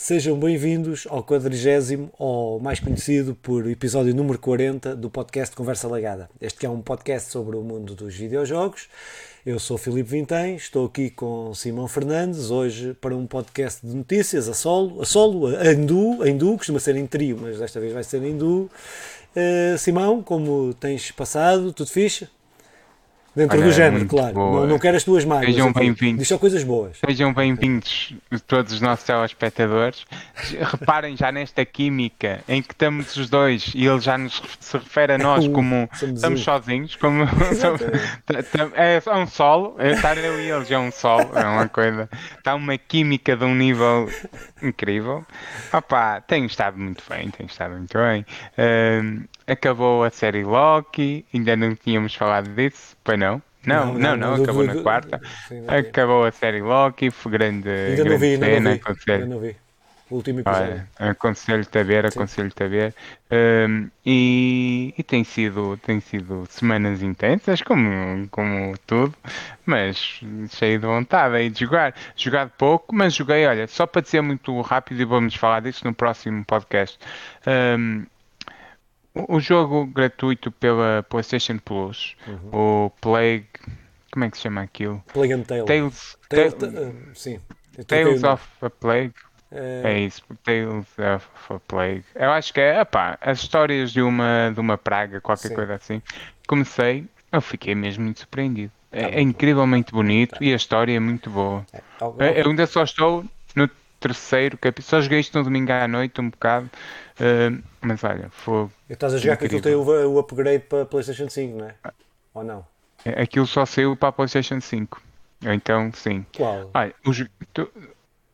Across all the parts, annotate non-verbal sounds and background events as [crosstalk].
Sejam bem-vindos ao quadrigésimo, ou mais conhecido por episódio número 40 do podcast Conversa Legada. Este é um podcast sobre o mundo dos videojogos. Eu sou Filipe Vintém, estou aqui com Simão Fernandes, hoje para um podcast de notícias a solo, a solo, a hindu, a hindu, costuma ser em trio, mas desta vez vai ser em hindu. Uh, Simão, como tens passado? Tudo fixe? Dentro Olha, do género, claro. Não, não quero as tuas mágoas. Sejam bem-vindos. Diz só coisas boas. Sejam bem-vindos todos os nossos telespectadores. Reparem já nesta química em que estamos os dois e ele já nos se refere a nós [laughs] como estamos sozinhos, como [laughs] é, é um solo, é, estar eu e eles é um solo, é uma coisa. Está uma química de um nível incrível. Opa, tenho estado muito bem, tenho estado muito bem. Uh, acabou a série Loki, ainda não tínhamos falado disso, pois não? Não, não, não, não, não acabou na quarta. Sim, acabou a série Loki, foi grande, ainda grande não vi, cena. Ainda não vi, ainda não vi. O último episódio. Aconselho-te a ver, aconselho-te a ver. Um, e, e tem, sido, tem sido semanas intensas, como, como tudo, mas cheio de vontade aí de jogar. Jogado pouco, mas joguei, olha, só para dizer muito rápido e vamos falar disso no próximo podcast. Um, o jogo gratuito pela PlayStation Plus, uhum. o Plague. Como é que se chama aquilo? Plague and Tale. Tales, Tale, uh, sim. Tales of a Plague. É... é isso, Tales of a Plague. Eu acho que é, epá, as histórias de uma, de uma praga, qualquer sim. coisa assim. Comecei, eu fiquei mesmo muito surpreendido. É, tá é incrivelmente bonito tá. e a história é muito boa. É, eu ainda só estou terceiro capítulo, só joguei isto no domingo à noite um bocado. Uh, mas olha, foi. Estás a jogar que aquilo tem o, o, upgrade para a PlayStation 5, não é? Ou não? É, aquilo só saiu para a PlayStation 5. Então, sim. Qual? Olha, o, tu,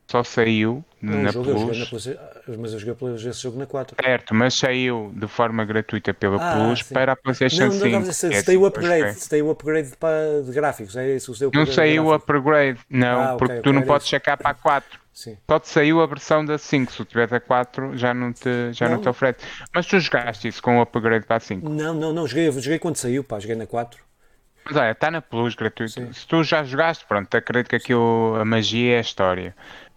só saiu não, na jogo, Plus. Na mas eu joguei esse jogo na 4. Certo, mas saiu de forma gratuita pela ah, Plus sim. para a PlayStation não, 5. Não, se, se tem o upgrade, se tem o upgrade para, de gráficos, é isso? não saiu o upgrade, não, ah, porque okay, tu okay, não podes checar para a 4. Sim. Só te saiu a versão da 5. Se tu tiveres a 4, já não te, já não. não te oferece. Mas tu jogaste isso com o upgrade para a 5? Não, não, não. Joguei, joguei quando saiu, pá. Joguei na 4. Mas olha, está na Plus gratuito. Sim. Se tu já jogaste, pronto, acredito que aquilo, a magia é a história.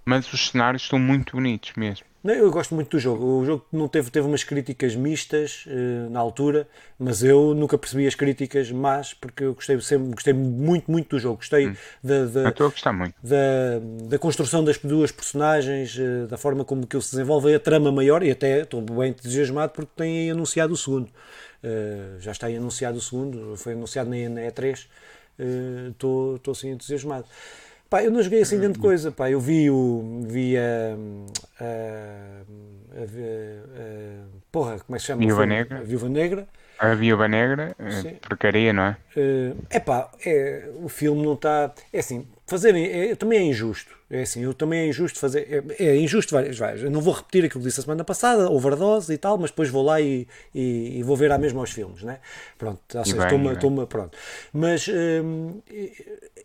Mas os cenários estão muito bonitos mesmo. Eu gosto muito do jogo. O jogo não teve, teve umas críticas mistas uh, na altura, mas eu nunca percebi as críticas más, porque eu gostei, sempre, gostei muito, muito do jogo. Gostei hum. da, da. Da, da construção das duas personagens, uh, da forma como que ele se desenvolve, a trama maior, e até estou bem entusiasmado porque tem anunciado o segundo. Uh, já está aí anunciado o segundo, foi anunciado na, na E3. Estou uh, assim entusiasmado. Pá, eu não joguei assim grande coisa, pá. Eu vi o. Vi a. a, a, a porra, como é que se chama? Viúva Negra. A Viúva Negra. A Viúva Negra, Sim. porcaria, não é? É uh, pá, é, o filme não está. É assim, fazerem. É, também é injusto. É assim, eu também é injusto fazer. É, é injusto várias. Eu não vou repetir aquilo que disse a semana passada, overdose e tal, mas depois vou lá e, e, e vou ver à mesma aos filmes, né? Pronto, estou-me. Pronto. Mas hum,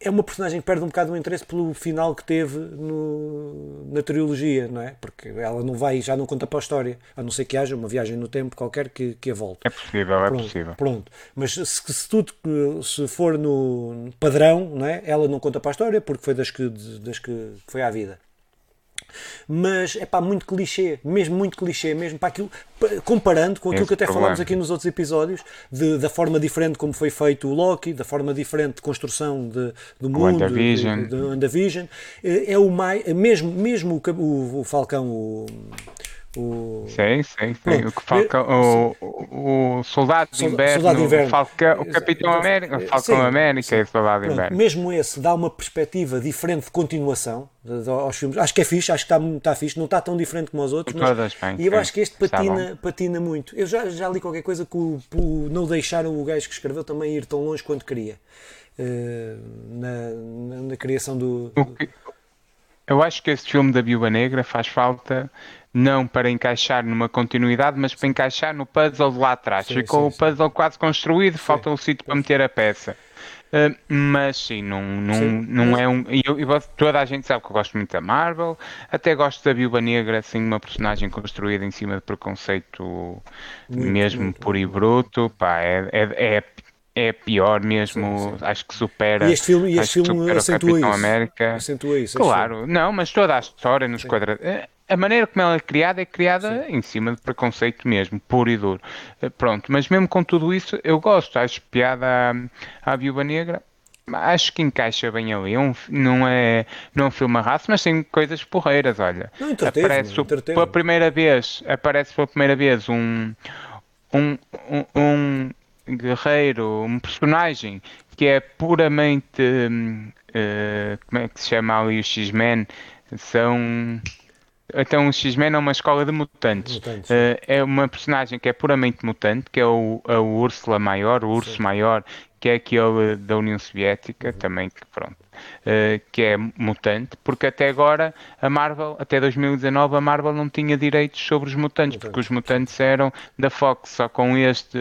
é uma personagem que perde um bocado o interesse pelo final que teve no, na trilogia, não é? Porque ela não vai, já não conta para a história, a não ser que haja uma viagem no tempo qualquer que, que a volte. É possível, é pronto, é possível. Pronto. Mas se, se, tudo se for no padrão, não é? Ela não conta para a história porque foi das que, das que foi à vida. Mas é pá, muito clichê, mesmo muito clichê, mesmo para aquilo, comparando com aquilo Esse que até problema. falámos aqui nos outros episódios, de, da forma diferente como foi feito o Loki, da forma diferente de construção de, do mundo, do WandaVision, é, é o mais, mesmo, mesmo o, o, o Falcão, o, o... Sim, sim, sim. O, que Falcão, o, o, Soldado de Inverno, Soldado de Inverno. O, Capitão América, o Falcão sim, América sim. e o Soldado de Inverno. Mesmo esse dá uma perspectiva diferente de continuação aos filmes. Acho que é fixe, acho que está, está fixe. Não está tão diferente como os outros. Mas, bem, e eu sim. acho que este patina, patina muito. Eu já, já li qualquer coisa que o, o, não deixaram o gajo que escreveu também ir tão longe quanto queria. Uh, na, na, na, criação do. Eu acho que este filme da Viúva Negra faz falta não para encaixar numa continuidade, mas para encaixar no puzzle de lá atrás. Sim, Ficou sim, o puzzle sim. quase construído, falta um sítio para meter a peça. Uh, mas sim, não, não, não é um. Eu, eu, toda a gente sabe que eu gosto muito da Marvel, até gosto da Viúva Negra, assim, uma personagem construída em cima de preconceito muito, mesmo muito, puro e bruto. Pá, é, é, é é pior mesmo, sim, sim. acho que supera. E este filme, e este filme acentua isso. América. Acentua isso. Claro, não, mas toda a história nos quadra... a maneira como ela é criada é criada Sim. em cima de preconceito mesmo, puro e duro. Uh, pronto, mas mesmo com tudo isso, eu gosto, acho piada à, à Viúva Negra. Acho que encaixa bem ali. É um, não, é, não é um filme raça, mas tem coisas porreiras. Olha, não, aparece pela primeira vez, aparece pela primeira vez um, um, um, um guerreiro, um personagem que é puramente. Uh, como é que se chama ali os X-Men? São. Então, o X-Men é uma escola de mutantes. mutantes uh, é uma personagem que é puramente mutante, que é o, a Úrsula Maior, o Urso Sim. Maior, que é aquele da União Soviética, uhum. também que pronto, uh, que é mutante, porque até agora a Marvel, até 2019, a Marvel não tinha direitos sobre os mutantes, porque os mutantes eram da Fox, só com este,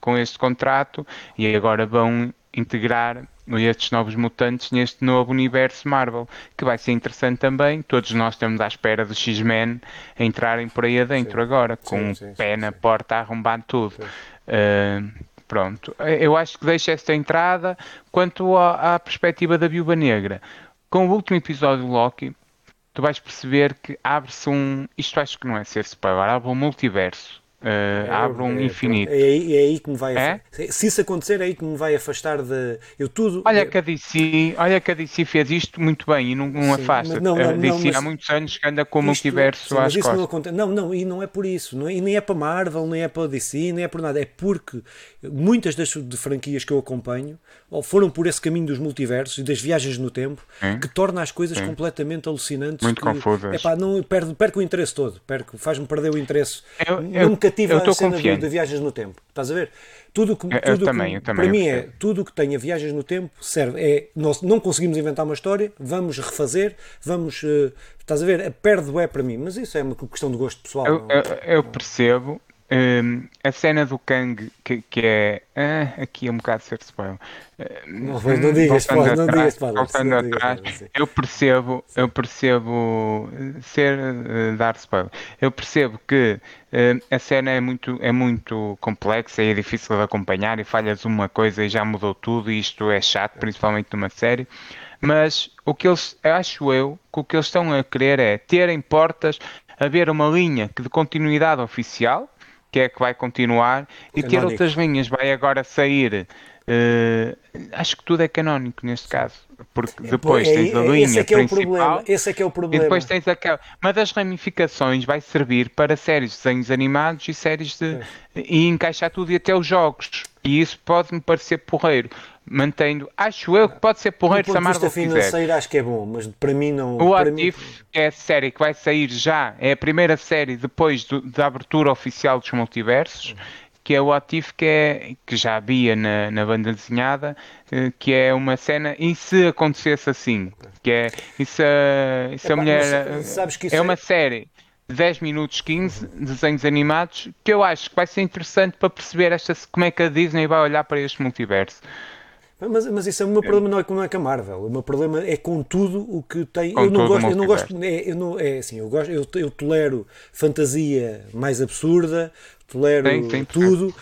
com este contrato, e agora vão integrar estes novos mutantes neste novo universo Marvel, que vai ser interessante também. Todos nós estamos à espera dos X-Men entrarem por aí adentro sim. agora, com sim, sim, um pé na porta a arrombar tudo. Uh, pronto, eu acho que deixa esta entrada. Quanto à, à perspectiva da Viúva Negra, com o último episódio do Loki, tu vais perceber que abre-se um. Isto acho que não é ser abre um multiverso Uh, um é, infinito. É, é, aí que me vai é? Se isso acontecer, é aí que me vai afastar de. Eu tudo. Olha que a DC, olha que a DC fez isto muito bem e não, não afasta. Não, não, a DC há muitos anos que anda com o multiverso sim, às mas costas. Não, acontece. não, não, e não é por isso. Não é, e nem é para Marvel, nem é para DC, nem é por nada. É porque muitas das franquias que eu acompanho foram por esse caminho dos multiversos e das viagens no tempo sim. que torna as coisas sim. completamente alucinantes. Muito que, confusas. Epá, não, perco, perco o interesse todo. Faz-me perder o interesse. Eu, eu, não cativa a cena de, de, viagens no tempo. Estás a ver? Tudo que, eu, tudo também, que, eu também, para mim é tudo que tenha viagens no tempo serve. É, nós não conseguimos inventar uma história, vamos refazer, vamos. Uh, estás a ver? É, perde é para mim, mas isso é uma questão de gosto pessoal. Eu, eu percebo, um, a cena do Kang, que, que é. Ah, aqui é um bocado ser spoiler. Não, não digas spoiler, não digas Voltando atrás, eu percebo, eu percebo ser uh, dar spoiler. Eu percebo que uh, a cena é muito, é muito complexa e é difícil de acompanhar e falhas uma coisa e já mudou tudo e isto é chato, principalmente numa série. Mas o que eles, acho eu, que o que eles estão a querer é terem portas, haver uma linha de continuidade oficial que é que vai continuar e ter outras linhas. Vai agora sair. Uh, acho que tudo é canónico neste caso, porque é, depois é, tens a linha esse é que é principal. O problema. Esse é que é o problema. E depois tens aquela. Uma das ramificações vai servir para séries de desenhos animados e séries de. É. e encaixar tudo e até os jogos. E isso pode-me parecer porreiro mantendo, acho eu que pode ser porreiro se a Marvel financeiro acho que é bom, mas para mim não... O What If mim... é a série que vai sair já, é a primeira série depois do, da abertura oficial dos multiversos, que é o What If, que, é, que já havia na, na banda desenhada, eh, que é uma cena, e se acontecesse assim, que é, e se, e se a mulher... Sabes que é, é uma série... 10 minutos 15 desenhos animados que eu acho que vai ser interessante para perceber esta, como é que a Disney vai olhar para este multiverso. Mas, mas isso é o meu problema, não é, não é com a Marvel. O meu problema é com tudo o que tem. Com eu não gosto, eu não gosto. É, eu não, é assim, eu, gosto, eu, eu tolero fantasia mais absurda, tolero sim, sim, tudo.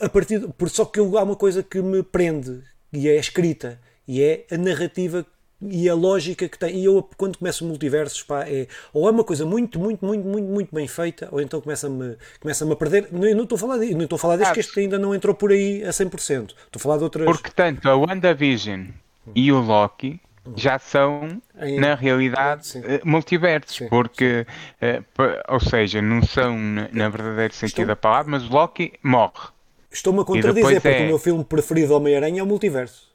A partir, só que eu, há uma coisa que me prende, e é a escrita, e é a narrativa e a lógica que tem. E eu, quando começo multiversos, pá, é, ou é uma coisa muito, muito, muito, muito, muito bem feita, ou então começa-me começa a perder. Não, não estou a falar disso, não estou a falar disso, que este ainda não entrou por aí a 100%. Estou a falar de outras. Porque tanto a WandaVision e o Loki já são, na realidade, sim. Eh, multiversos, sim, porque, sim. Uh, ou seja, não são na, verdadeiro sentido Estou... da palavra, mas o Loki morre. Estou-me a contradizer, porque é... o meu filme preferido Homem-Aranha é o multiverso.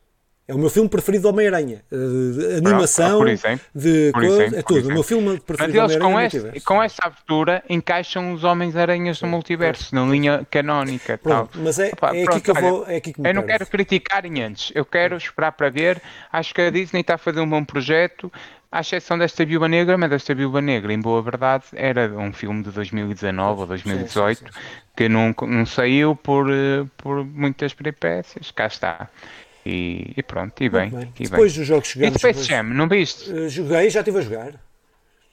É o meu filme preferido Homem-Aranha. De animação, por exemplo, de por coisa, exemplo, é tudo. O meu filme preferido Mas eles com, é este, com esta abertura encaixam os Homens-Aranhas no multiverso, na linha canónica. Pronto, tal. Mas é, Opa, é, pronto, aqui que eu vou. É aqui que me eu não quero criticar antes, eu quero esperar para ver. Acho que a Disney está a fazer um bom projeto. À exceção desta Viúva Negra, mas esta Viúva Negra, em boa verdade, era um filme de 2019 ou 2018 sim, sim, sim, que não, não saiu por, eh, por muitas peripécias. Cá está. E, e pronto, e bem, bem. E depois bem. dos jogos chegamos. E Space Jam, não viste? Uh, joguei, já estive a jogar.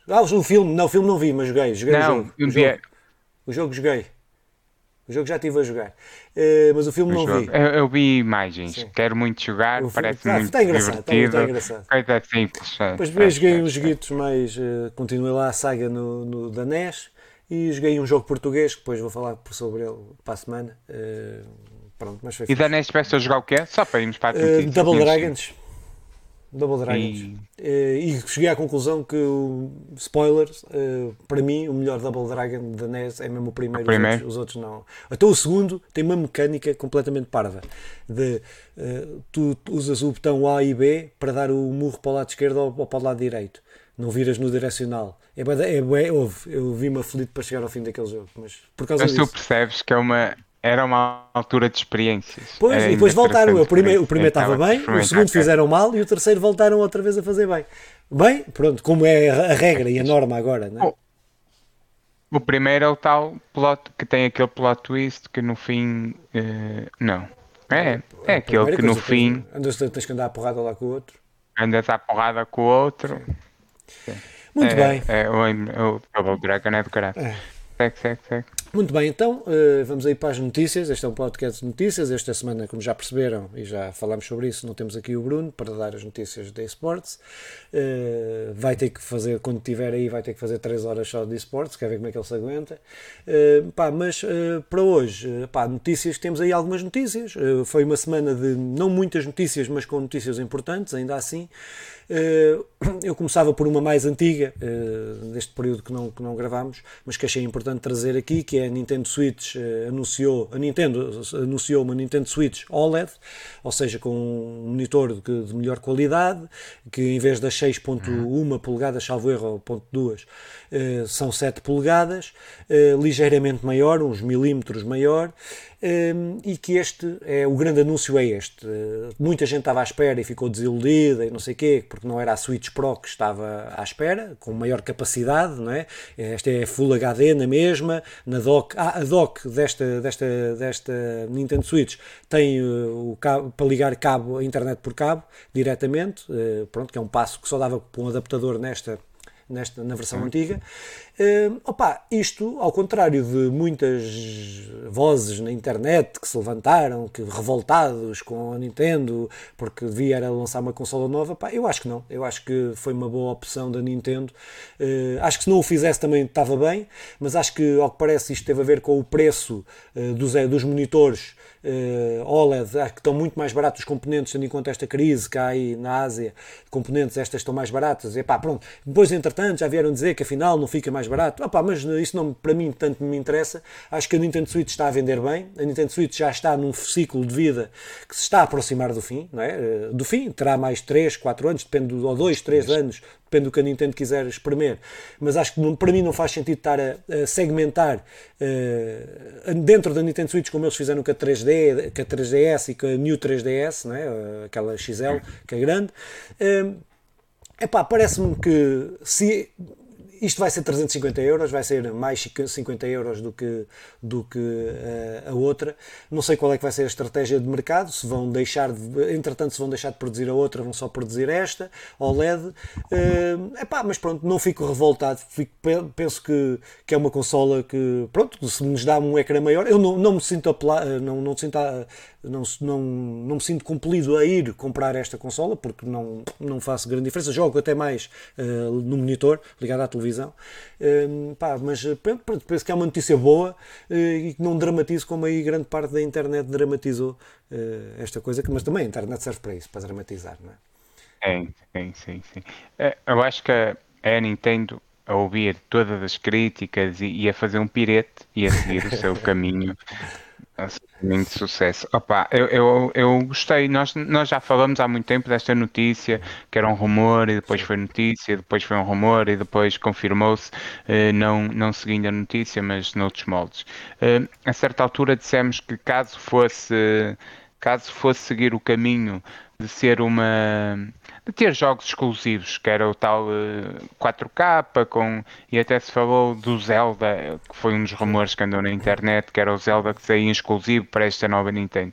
Ah, o filme, não, o filme não vi, mas joguei. joguei não, o jogo. O, jogo. o jogo joguei. O jogo já estive a jogar. Uh, mas o filme o não jogo. vi. Eu, eu, vi imagens. Sim. Quero muito jogar. O parece filme, muito está engraçado, divertido. Está, engraçado. Coisa simples. Depois é, joguei é, uns joguitos mais... Uh, continuei lá a saga no, no, da NES. E joguei um jogo português, que depois vou falar sobre ele para a semana. Uh, pronto, mas foi E da NES tiveste a jogar o quê? Só para irmos para a uh, Double Dragons. Double Dragons. E... Uh, e cheguei à conclusão que, o spoilers, uh, para mim, o melhor Double Dragon da NES é mesmo o primeiro, o primeiro. Os, outros, os, outros, não. Até o segundo tem uma mecânica completamente parva. De, uh, tu usas o botão A e B para dar o murro para o lado esquerdo ou, ou para o lado direito. Não viras no direcional. É, é, é, houve, eu vi-me aflito para chegar ao fim daquele jogo. Mas por causa mas disso. tu percebes que é uma, era uma altura de experiências. Pois, Era e depois voltaram. O primeiro, o primeiro estava bem, o segundo fizeram mal e o terceiro voltaram outra vez a fazer bem. Bem, pronto, como é a regra e a norma agora, não é? O, primeiro é o tal plot que tem aquele plot twist que no fim. Uh, não. É, é aquele que no fim. Andas, tens que andar a porrada lá com o outro. Andas a porrada com o outro. Muito é, bem. É, o, o Double Dragon é do caralho. É. Segue, segue, segue. Muito bem, então uh, vamos aí para as notícias. Este é um podcast de notícias. Esta semana, como já perceberam e já falámos sobre isso, não temos aqui o Bruno para dar as notícias de esportes. Uh, vai ter que fazer, quando estiver aí, vai ter que fazer 3 horas só de esportes, quer ver como é que ele se aguenta. Uh, pá, mas para hoje, pá, notícias, temos aí algumas notícias. foi uma semana de não muitas notícias, mas com notícias importantes, ainda assim. Eh, eu começava por uma mais antiga, eh, deste período que não, que não gravámos, mas que achei importante trazer aqui, que é a Nintendo Switch eh, anunciou, a Nintendo anunciou uma Nintendo Switch OLED, ou seja, com um monitor de, de melhor qualidade, que em vez das 6.1 polegadas, salvo erro, 2, são 7 polegadas, ligeiramente maior, uns milímetros maior, e que este é o grande anúncio é este. Uh, muita gente estava à espera e ficou desiludida e não sei quê, porque não era a Switch Pro que estava à espera, com maior capacidade, não é? Esta é Full HD na mesma, na dock, ah, a dock desta, desta, desta Nintendo Switch tem uh, o cabo, para ligar cabo a internet por cabo diretamente, uh, pronto, que é um passo que só dava com um adaptador nesta nesta, na versão antiga. Uh, opa, isto, ao contrário de muitas vozes na internet que se levantaram, que revoltados com a Nintendo porque devia era lançar uma consola nova, pá, eu acho que não. Eu acho que foi uma boa opção da Nintendo. Uh, acho que se não o fizesse também estava bem, mas acho que, ao que parece, isto teve a ver com o preço uh, dos, dos monitores OLED, acho que estão muito mais baratos os componentes, tendo em conta esta crise que há aí na Ásia, componentes estas estão mais baratas, e pá, pronto. Depois, entretanto, já vieram dizer que afinal não fica mais barato. Opa, mas isso não, para mim tanto me interessa. Acho que a Nintendo Switch está a vender bem, a Nintendo Switch já está num ciclo de vida que se está a aproximar do fim, não é? Eh, do fim, terá mais 3, 4 anos, depende, ou 2, 3 anos, depende do que a Nintendo quiser espremer. Mas acho que para mim não faz sentido estar a, a segmentar uh, dentro da Nintendo Switch como eles fizeram com a 3D, com a 3DS e com a New 3DS, não é? aquela XL que é grande. Uh, epá, parece-me que se isto vai ser 350 euros, vai ser mais 50 euros do que, do que uh, a outra. Não sei qual é que vai ser a estratégia de mercado, se vão deixar, de, entretanto, se vão deixar de produzir a outra, vão só produzir esta, OLED. Uh, eh, epá, mas pronto, não fico revoltado, fico, penso que, que é uma consola que, pronto, se nos dá um ecrã maior, eu não, não me sinto, apela, não, não, sinto a, não, não, não me sinto compelido a ir comprar esta consola, porque não, não faço grande diferença, jogo até mais uh, no monitor, ligado à televisão televisão. Uh, pá, mas eh, penso que é uma notícia boa uh, e que não dramatizo como aí grande parte da internet dramatizou uh, esta coisa, mas também a internet serve para isso, para dramatizar, não é? Sim, sim, sim. sim. Eu acho que a Nintendo a ouvir todas as críticas e, e a fazer um pirete e a seguir o seu [laughs] caminho muito sucesso. Opa, eu, eu, eu gostei. Nós, nós já falamos há muito tempo desta notícia, que era um rumor, e depois foi notícia, depois foi um rumor, e depois confirmou-se, eh, não, não seguindo a notícia, mas noutros moldes. Eh, a certa altura dissemos que caso fosse, caso fosse seguir o caminho de ser uma de ter jogos exclusivos, que era o tal uh, eh, 4K com, e até se falou do Zelda, que foi um dos rumores que andou na internet, que era o Zelda que saía exclusivo para esta nova Nintendo.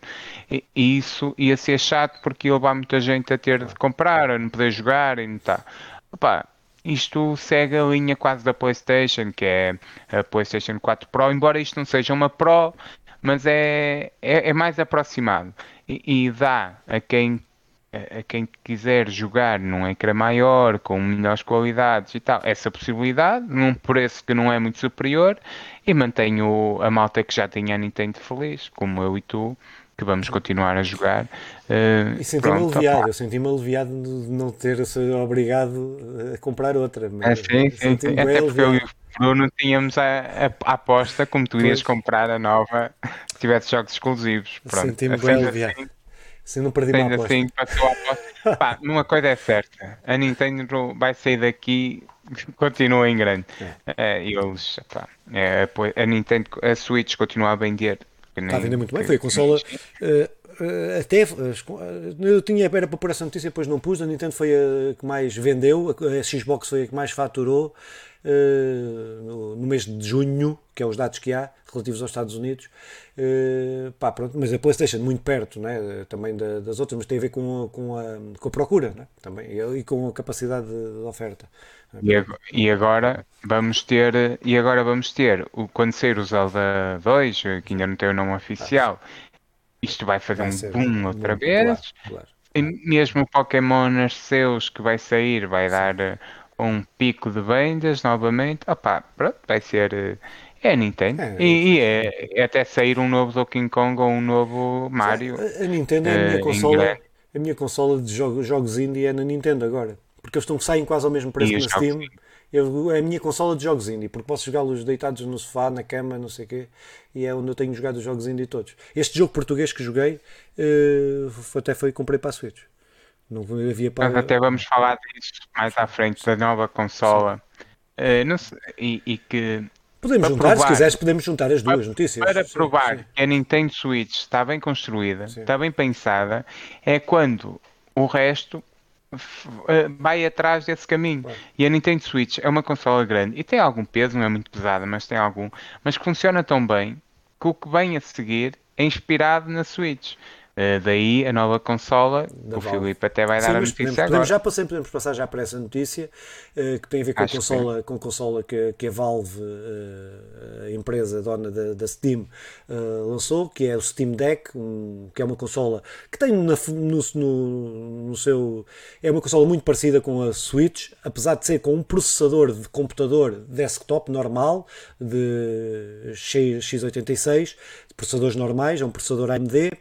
E, e isso ia ser chato porque ia levar muita gente a ter de comprar, a não poder jogar e não tá. Opa, isto segue a linha quase da PlayStation, que é a PlayStation 4 Pro, embora isto não seja uma Pro, mas é, é, é mais aproximado e, e dá a quem a quem quiser jogar num ecrã maior, com melhores qualidades e tal, essa possibilidade, num preço que não é muito superior, e mantenho a malta que já tinha a Nintendo feliz, como eu e tu, que vamos continuar a jogar. Uh, e senti-me aliviado, eu senti-me aliviado de não ter sido obrigado a comprar outra. É, sim, sim, sim. Até porque eu Bruno tínhamos a, a, a aposta, como tu ias comprar a nova, se tivesse jogos exclusivos. Senti-me bem aliviado. Assim, se não perdi uma aposta. Assim, passou a aposta. [laughs] Pá, numa coisa é certa, a Nintendo vai sair daqui continua em grande. É. É, eles, pá, é, a Nintendo, a Switch continua a vender Está a vender muito bem. Foi a consola. Uh, até eu tinha era para pôr essa notícia, depois não pus. A Nintendo foi a que mais vendeu, a Xbox foi a que mais faturou no, no, mês de junho, que é os dados que há relativos aos Estados Unidos. Uh, pá, pronto, mas a PlayStation muito perto né, também da, das outras, mas tem a ver com, com, a, com a procura né, também, e com a capacidade de, oferta. E agora vamos ter e agora vamos ter o quando sair o Zelda 2, que ainda não tem o nome oficial, isto vai fazer vai um boom outra vez. Claro, claro. E mesmo o Pokémon seus que vai sair vai Sim. dar eh, um pico de vendas novamente. Opa, pronto, vai ser eh, é Nintendo. É, e, e é, é, até sair um novo Donkey Kong ou um novo Mario. A, a Nintendo é a minha uh, consola. A minha consola de jogos, jogos indie é na Nintendo agora porque eles estão, saem quase ao mesmo preço na Steam. Eu, é a minha consola de jogos indie, porque posso jogá-los deitados no sofá, na cama, não sei o quê, e é onde eu tenho jogado os jogos indie todos. Este jogo português que joguei, uh, até foi comprei para a Switch. Não havia para... Nós até vamos falar disso mais à frente, da nova consola. Uh, sei, e, e, que Podemos juntar, provar, se quiseres, podemos juntar as duas para, notícias. Para provar sim. que a Nintendo Switch está bem construída, sim. está bem pensada, é quando o resto eh, vai atrás desse caminho. E a Nintendo Switch é uma consola grande e tem algum peso, não é muito pesada, mas tem algum, mas que funciona tão bem que o que vem a seguir é inspirado na Switch. Uh, daí a nova consola, da o Valve. Filipe até vai dar Sim, a notícia podemos, agora. Podemos, já passamos, podemos passar já para essa notícia, uh, que tem a ver com Acho a consola, que com a consola que, que a Valve, uh, a empresa dona da, da Steam, lançou, que é o Steam Deck, um, que é uma consola que tem na, no, no, no, seu... é uma consola muito parecida com a Switch, apesar de ser com um processador de computador desktop normal, de x86, processadores normais, é um processador AMD,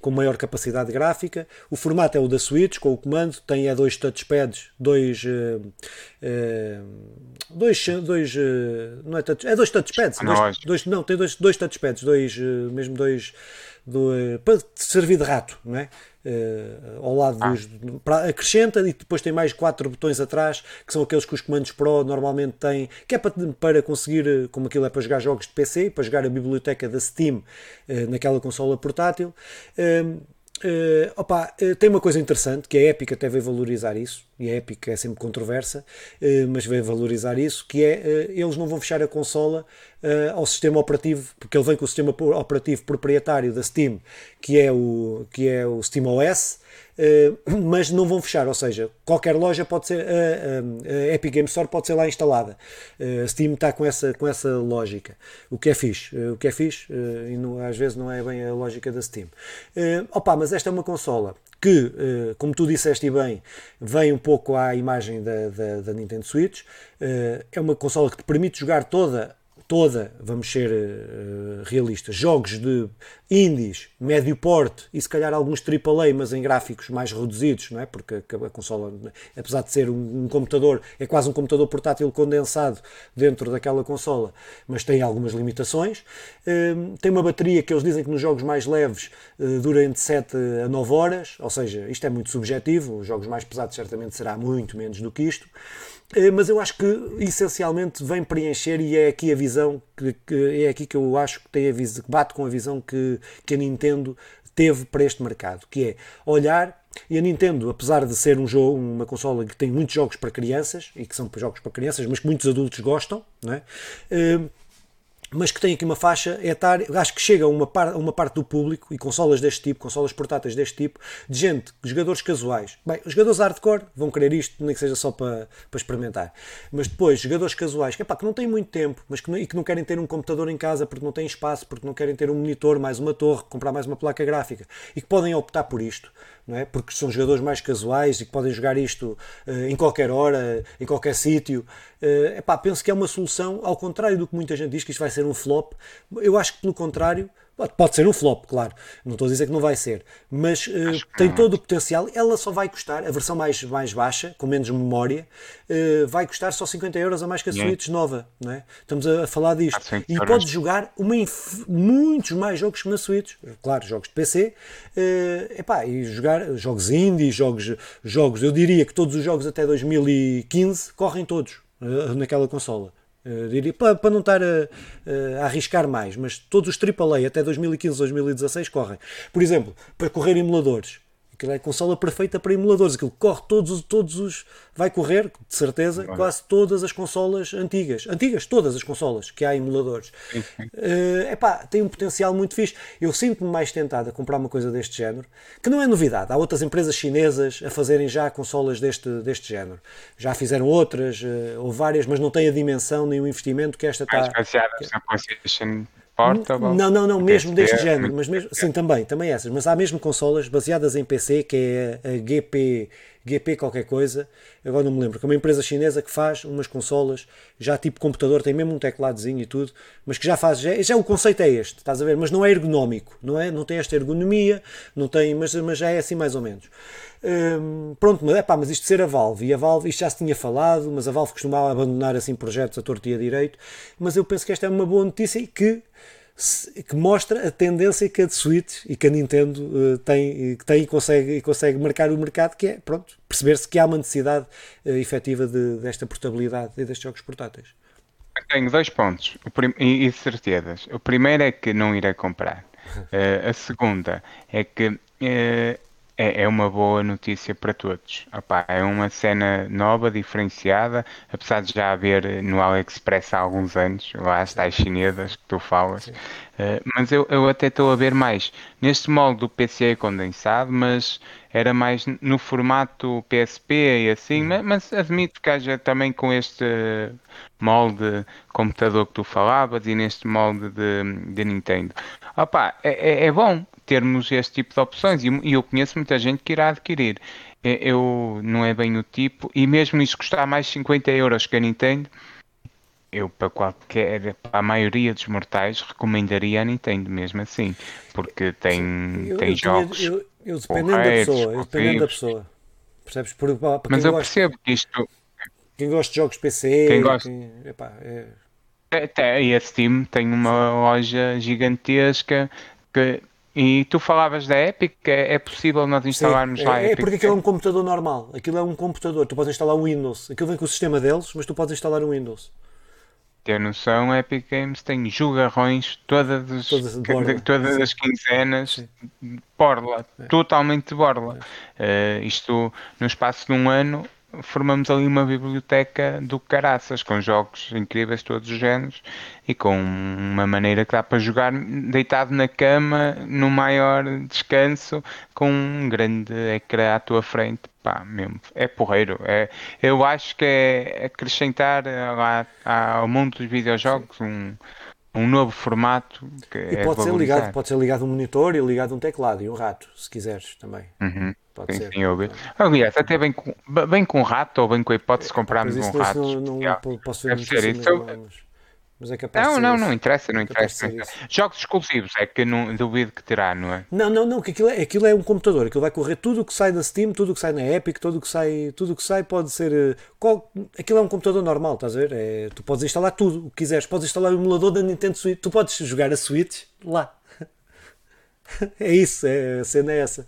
com maior capacidade gráfica. O formato é o da Switch, com o comando, tem é dois touchpads, dois. Uh, uh, dois, dois uh, não é, touch, é dois touchpads, dois, dois, não, tem dois, dois touchpads, dois, mesmo dois do, para servir de rato, não é? Uh, ao lado ah. dos. Para, acrescenta e depois tem mais quatro botões atrás, que são aqueles que os comandos Pro normalmente têm, que é para, para conseguir, eh, como aquilo é para jogar jogos de PC, para jogar a biblioteca da Steam uh, naquela consola portátil. Uh, Uh, opa, uh, tem uma coisa interessante que a Epic até veio valorizar isso, e a Epic é sempre controversa, uh, mas veio valorizar isso, que é eles não vão fechar a consola ao sistema operativo, porque ele vem com o sistema operativo proprietário da Steam, que é o, que é o SteamOS, eh, [clears throat] mas não vão fechar, ou seja, qualquer loja pode ser, a, a, a Epic Game Store pode ser lá instalada. Eh, a Steam está com essa, com essa lógica, o que é fixe, eh, o que é fixe, e não, às vezes não é bem a lógica da Steam. Opa, mas esta é uma consola que, como tu disseste bem, vem um pouco à imagem da, da, da Nintendo Switch. É uma consola que te permite jogar toda toda, vamos ser uh, realistas, jogos de indies, médio porte e se calhar alguns AAA, mas em gráficos mais reduzidos, não é? Porque a, consola, apesar de ser um, um, computador, é quase um computador portátil condensado dentro daquela consola, mas tem algumas limitações. Uh, tem uma bateria que eles dizem que nos jogos mais leves uh, dura entre 7 a 9 horas, ou seja, isto é muito subjetivo, os jogos mais pesados certamente será muito menos do que isto. Eh, mas eu acho que essencialmente vem preencher e é aqui a visão que, que é aqui que eu acho que tem a visão, que bate com a visão que, que a Nintendo teve para este mercado, que é olhar e a Nintendo, apesar de ser um jogo, uma consola que tem muitos jogos para crianças e que são jogos para crianças, mas que muitos adultos gostam, não é? Uh, mas que tem aqui uma faixa etária, acho que chega a uma, par, uma parte do público, e consolas deste tipo, consolas portáteis deste tipo, de gente, jogadores casuais. Bem, os jogadores hardcore vão querer isto, nem que seja só para, para experimentar. Mas depois, jogadores casuais, que, epá, que não têm muito tempo, mas que não, e que não querem ter um computador em casa porque não têm espaço, porque não querem ter um monitor, mais uma torre, comprar mais uma placa gráfica, e que podem optar por isto, não é? porque são jogadores mais casuais e que podem jogar isto uh, em qualquer hora, em qualquer sítio. Uh, penso que é uma solução, ao contrário do que muita gente diz que isto vai ser um flop, eu acho que pelo contrário Pode ser um flop, claro. Não estou a dizer que não vai ser. Mas uh, tem todo o potencial. Ela só vai custar, a versão mais, mais baixa, com menos memória, uh, vai custar só 50 euros a mais que a Switch nova. Não é? Estamos a, falar disto. Ah, e pode jogar uma muitos mais jogos que na Switch. Claro, jogos de PC. Uh, epá, e jogar jogos indie, jogos, jogos. Eu diria que todos os jogos até 2015 correm todos naquela consola. Uh, diria, para, para não estar a, a, arriscar mais, mas todos os AAA até 2015, 2016 correm. Por exemplo, para correr emuladores, Aquilo é a consola perfeita para emuladores. Aquilo corre todos, todos os. Vai correr, de certeza, quase todas as consolas antigas. Antigas, todas as consolas que há emuladores. É uh, epá, tem um potencial muito fixe. Eu sinto-me mais tentado a comprar uma coisa deste género, que não é novidade. Há outras empresas chinesas a fazerem já consolas deste, deste género. Já fizeram outras, uh, ou várias, mas não têm a dimensão nem o investimento que esta está. PlayStation Portable. Não, não, não, mesmo deste género, mas mesmo, sim, também, também essas, mas há mesmo consolas baseadas em PC, que é a GP, GP qualquer coisa, agora não me lembro, que é uma empresa chinesa que faz umas consolas, já tipo computador, tem mesmo um tecladozinho e tudo, mas que já faz, já, já o conceito é este, estás a ver, mas não é ergonómico, não é? Não tem esta ergonomia, não tem, mas, mas já é assim mais ou menos. Hum, pronto, mas, epá, mas isto ser a Valve, e a Valve, isto já se tinha falado, mas a Valve costumava abandonar assim projetos a torto e a direito, mas eu penso que esta é uma boa notícia e que que mostra a tendência que a de Switch e que a Nintendo uh, tem, que tem e consegue, e consegue marcar o mercado, que é pronto, perceber-se que há uma necessidade uh, efetiva de, desta portabilidade e destes jogos portáteis. Tenho dois pontos e, e certezas. O primeiro é que não irei comprar. Uh, [laughs] a segunda é que é, é uma boa notícia para todos. Opa, é uma cena nova, diferenciada, apesar de já haver no AliExpress há alguns anos, lá as tais chinesas que tu falas. Uh, mas eu, eu até estou a ver mais neste molde do PCA condensado, mas era mais no formato PSP e assim, mas, mas admito que haja também com este molde computador que tu falavas e neste molde de, de Nintendo. Opa, é, é, é bom, termos este tipo de opções. E eu conheço muita gente que irá adquirir. Eu não é bem o tipo, e mesmo isso custar mais 50 euros que a Nintendo, eu para qualquer, para a maioria dos mortais recomendaria a Nintendo mesmo assim, porque tem, eu, tem eu jogos. Eu, eu dependendo da pessoa, eu dependendo da pessoa. Percebes? Por, para Mas eu gosta, percebo que isto. Quem gosta de jogos PC, quem gosta. Quem, epá, é... Até, e a Steam tem uma loja gigantesca que e tu falavas da Epic, é, é possível nós instalarmos Sim, lá é, Epic? É porque aquilo é um computador normal, aquilo é um computador, tu podes instalar um Windows, aquilo vem com o sistema deles, mas tu podes instalar um Windows. Ter noção, a Epic Games tem jogarrões todas as, todas, todas as quinzenas, Sim. borla, é. totalmente de borla. É. Uh, isto no espaço de um ano formamos ali uma biblioteca do caraças, com jogos incríveis de todos os géneros e com uma maneira que dá para jogar deitado na cama, no maior descanso, com um grande ecrã à tua frente. Pá, mesmo, é porreiro. É, eu acho que é acrescentar lá ao mundo dos videojogos um, um novo formato que e é pode ser ligado pode ser ligado um monitor e ligado um teclado e um rato se quiseres também. Uhum. pode sim, ser. sim, aliás até bem com, bem com rato ou bem com a hipótese de comprarmos um rato não, não, posso ver Deve ser isso. Mas... Mas é capaz não, não, não interessa, não é interessa. Não interessa. Jogos exclusivos é que não duvido que terá, não é? Não, não, não, que aquilo é, aquilo é um computador, aquilo vai correr tudo o que sai da Steam, tudo o que sai na Epic, tudo o que sai, tudo o que sai pode ser. Eh, qual, aquilo é um computador normal, estás a ver? É, tu podes instalar tudo o que quiseres, podes instalar o emulador da Nintendo Switch, tu podes jogar a Switch lá. [laughs] É isso, é, a cena é essa.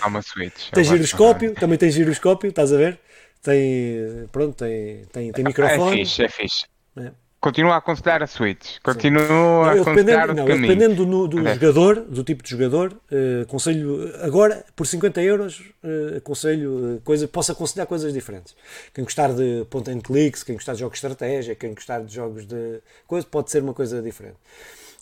Há uma Switch. Tem giroscópio, também tem giroscópio, estás a ver? Tem, pronto, tem, tem, tem microfone. É fixe, é fixe. É. Continuo a aconselhar a Switch. Continuo a aconselhar não, Dependendo do, do jogador, do tipo de jogador, uh, aconselho agora, por 50 euros, uh, aconselho uh, coisa, posso aconselhar coisas diferentes. Quem gostar de point and clicks, quem gostar de jogos de estratégia, quem gostar de jogos de coisa, pode ser uma coisa diferente.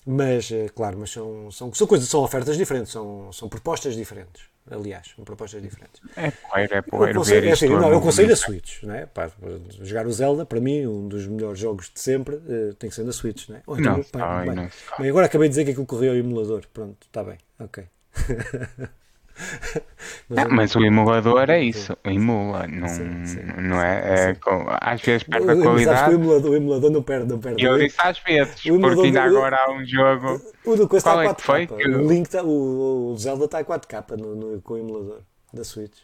Mas, claro, mas são, são, são coisas, são ofertas diferentes, são, são propostas diferentes aliás, propostas diferentes. É porreiro, é porreiro ver é assim, não, Eu aconselho a Switch, né? Para, jogar o Zelda, para mim, um dos melhores jogos de sempre, uh, tem que ser na Switch, né? Ou então, não, pá, bem, não, bem, agora acabei de dizer que aquilo correu ao emulador, pronto, está bem, ok. [laughs] mas, não, mas, o emulador é isso, emula, não, sim, sim, não é, é às vezes perde a qualidade. O emulador, o emulador não perde, não perde. Eu disse às vezes, porque ainda agora há um jogo. O do coisa está a 4K. É o, Link tá, o, o Zelda está a 4K no, no, com o emulador da Switch.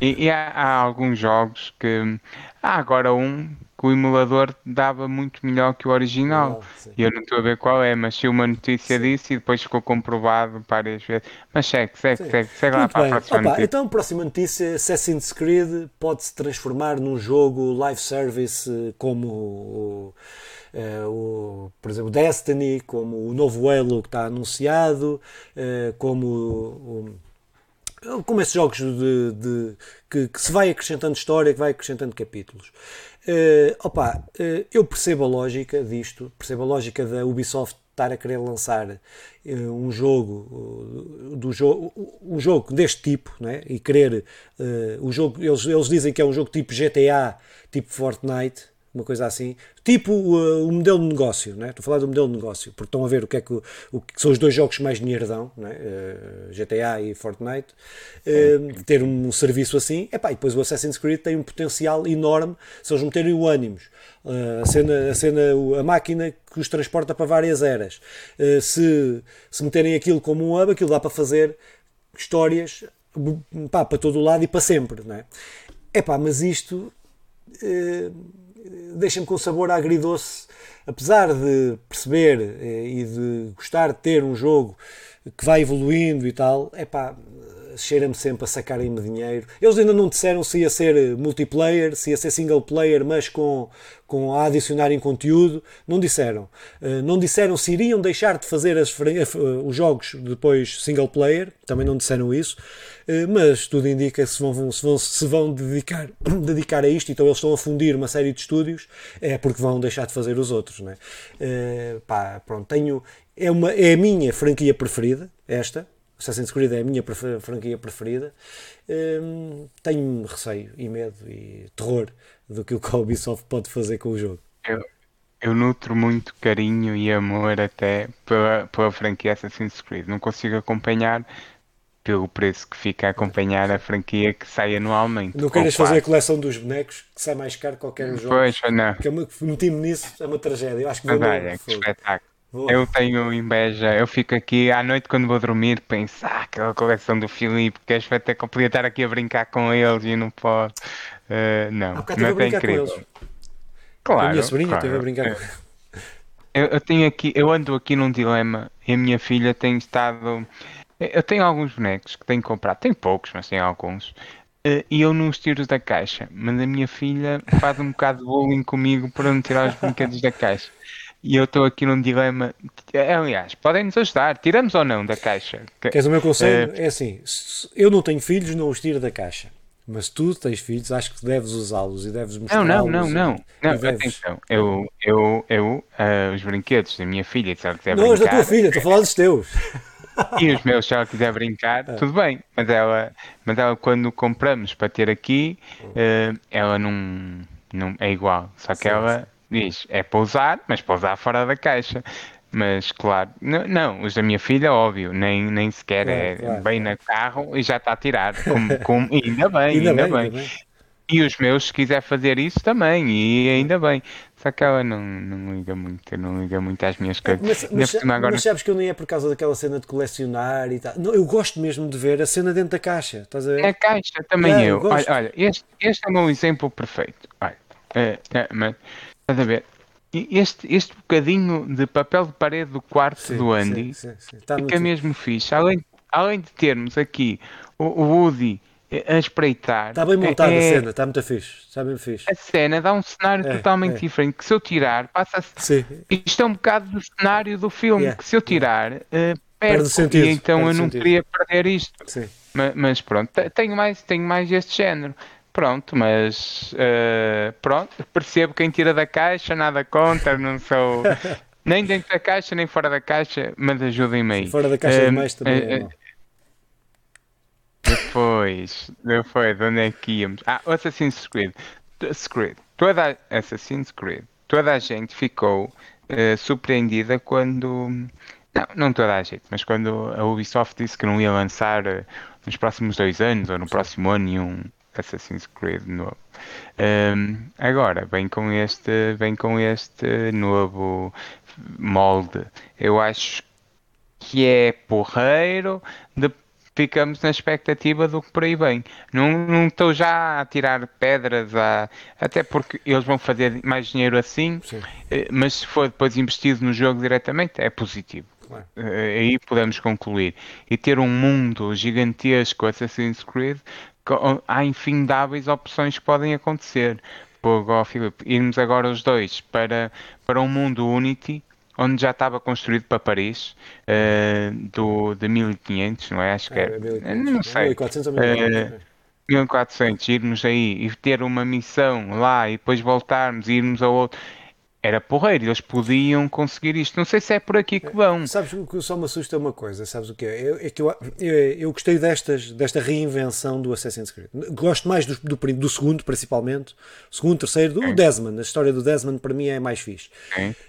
E, e há, há, alguns jogos que. Há agora um que o emulador dava muito melhor que o original. e eu não estou a ver qual é, mas se uma notícia sim. disso e depois ficou comprovado várias vezes. Mas segue, segue, sim. segue, segue lá para a próxima Opa, notícia. Então, a próxima notícia: Assassin's Creed pode se transformar num jogo live service como o. Uh, o, por exemplo, Destiny, como o novo Halo que está anunciado, uh, como o, como esses jogos de, de que, que, se vai acrescentando história, que vai acrescentando capítulos. Uh, opa, uh, eu percebo a lógica disto, percebo a lógica da Ubisoft estar a querer lançar uh, um jogo do jogo um jogo deste tipo né? e querer o jogo eles, eles dizem que é um jogo tipo GTA tipo Fortnite uma coisa assim, tipo uh, o modelo de negócio, né? estou a falar do modelo de negócio, porque estão a ver o que é que, o, o que são os dois jogos mais dinheiro dão, né? uh, GTA e Fortnite, uh, ter um, um, serviço assim, epá, e depois o Assassin's Creed tem um potencial enorme se eles meterem o ânimos, a, cena, a cena, a máquina que os transporta para várias eras, se, se meterem aquilo como um hub, aquilo dá para fazer histórias pá, para todo o lado e para sempre, não é? Epá, mas isto deixa-me com sabor agridoce, apesar de perceber eh, e de gostar de ter um jogo que vai evoluindo e tal, é pá, cheira-me sempre a sacarem-me dinheiro. Eles ainda não disseram se ia ser multiplayer, se ia ser single player, mas com, com a adicionarem conteúdo. Não disseram. Uh, não disseram se iriam deixar de fazer as, uh, os jogos depois single player, também não disseram isso. Uh, mas tudo indica se vão, se vão, se vão dedicar, [clears throat] dedicar a isto, então eles estão a fundir uma série de estúdios, é porque vão deixar de fazer os outros. Né? pá, pronto, tenho, é, uma, é a minha franquia preferida, esta, Assassin's Creed é a minha prefer franquia preferida, hum, tenho receio e medo e terror do que o que a Ubisoft pode fazer com o jogo. Eu, eu nutro muito carinho e amor até pela, pela franquia Assassin's Creed. Não consigo acompanhar pelo preço que fica a acompanhar a franquia que sai anualmente. Não queres fazer a coleção dos bonecos que sai mais caro que qualquer jogo? Pois, não. Que eu meti-me nisso, é uma tragédia. Eu acho que vou Olha, que espetáculo. Eu tenho inveja, eu fico aqui à noite quando vou dormir, penso, ah, aquela coleção do Filipe, que que eu podia estar aqui a brincar com eles e não pode. Uh, não, ah, mas é incrível. Claro. A minha sobrinha claro. teve a brincar é. com eles. Eu, eu, tenho aqui, eu ando aqui num dilema e a minha filha tem estado. Eu tenho alguns bonecos que tenho comprado, tenho poucos, mas tenho alguns. Uh, e eu não os tiro da caixa, mas a minha filha faz um bocado de bullying comigo para não tirar os brinquedos da caixa. E eu estou aqui num dilema. Aliás, podem nos ajudar. Tiramos ou não da caixa? Queres o meu conselho? É, é assim: eu não tenho filhos, não os tiro da caixa. Mas tu tens filhos, acho que deves usá-los e deves mostrá-los. Não, não, não, não. não deves... Atenção, eu, eu, eu uh, os brinquedos da minha filha, se ela quiser. Não, os da tua filha, estou a falar dos teus. [laughs] E os meus, se ela quiser brincar, é. tudo bem. Mas ela, mas ela, quando compramos para ter aqui, uh, ela não, não é igual. Só que sim, ela sim diz, é para usar, mas para usar fora da caixa. Mas claro, não, não, os da minha filha, óbvio, nem, nem sequer é, claro, bem no carro e já está a tirar. Como, como, ainda bem, [laughs] ainda, ainda bem, bem. E os meus, se quiser fazer isso também, e ainda bem. Só que ela não, não liga muito, não liga muito às minhas coisas. Mas, mas, agora... mas sabes que eu nem é por causa daquela cena de colecionar e tal. Não, eu gosto mesmo de ver a cena dentro da caixa. Estás a ver? É a caixa, também é, eu. eu olha, olha, este, este é o meu exemplo perfeito. Olha, é, é, mas Estás a ver? Este, este bocadinho de papel de parede do quarto sim, do Andy sim, sim, fica muito... mesmo fixe. Além, além de termos aqui o, o Woody a espreitar. Está bem montada é, a cena, está muito fixe. Está bem fixe. A cena dá um cenário é, totalmente é. diferente. Que se eu tirar, passa a... Sim. Isto é um bocado do cenário do filme. Yeah. Que se eu tirar, uh, perde sentido. E então perde eu não sentido. queria perder isto. Sim. Mas, mas, pronto, tenho mais, tenho mais este género. Pronto, mas uh, pronto, percebo quem tira da caixa, nada conta, não sou [laughs] nem dentro da caixa, nem fora da caixa, mas ajudem-me aí. Fora da caixa uh, mais também. Uh, depois, depois, de onde é que íamos? Ah, Assassin's Creed. Creed. Toda Assassin's Creed. Toda a gente ficou uh, surpreendida quando. Não, não toda a gente, mas quando a Ubisoft disse que não ia lançar uh, nos próximos dois anos ou no próximo ano nenhum Assassin's Creed novo. Um, agora, vem com este, vem com este novo molde. Eu acho que é porreiro, de ficamos na expectativa do que por aí vem. Não estou já a tirar pedras, a, até porque eles vão fazer mais dinheiro assim, Sim. Eh, mas se for depois investido no jogo diretamente, é positivo. Claro. Eh, aí podemos concluir. E ter um mundo gigantesco Assassin's Creed, há infindáveis opções que podem acontecer. Pô, Filipe, irmos agora os dois para, para um mundo Unity onde já estava construído para Paris, uh, do, de 1500, não é? Acho que era. É, não sei. 1400 ou 1400. Uh, 1400, irmos aí e ter uma missão lá e depois voltarmos e irmos a outro era porreiro, eles podiam conseguir isto. Não sei se é por aqui que vão. Sabes o que só me assusta uma coisa, sabes o que é? Eu, é que eu, eu, eu, gostei destas, desta reinvenção do Assassin's Creed. Gosto mais do, do, do segundo, principalmente. Segundo, terceiro, do Desmond. A história do Desmond para mim é mais fixe.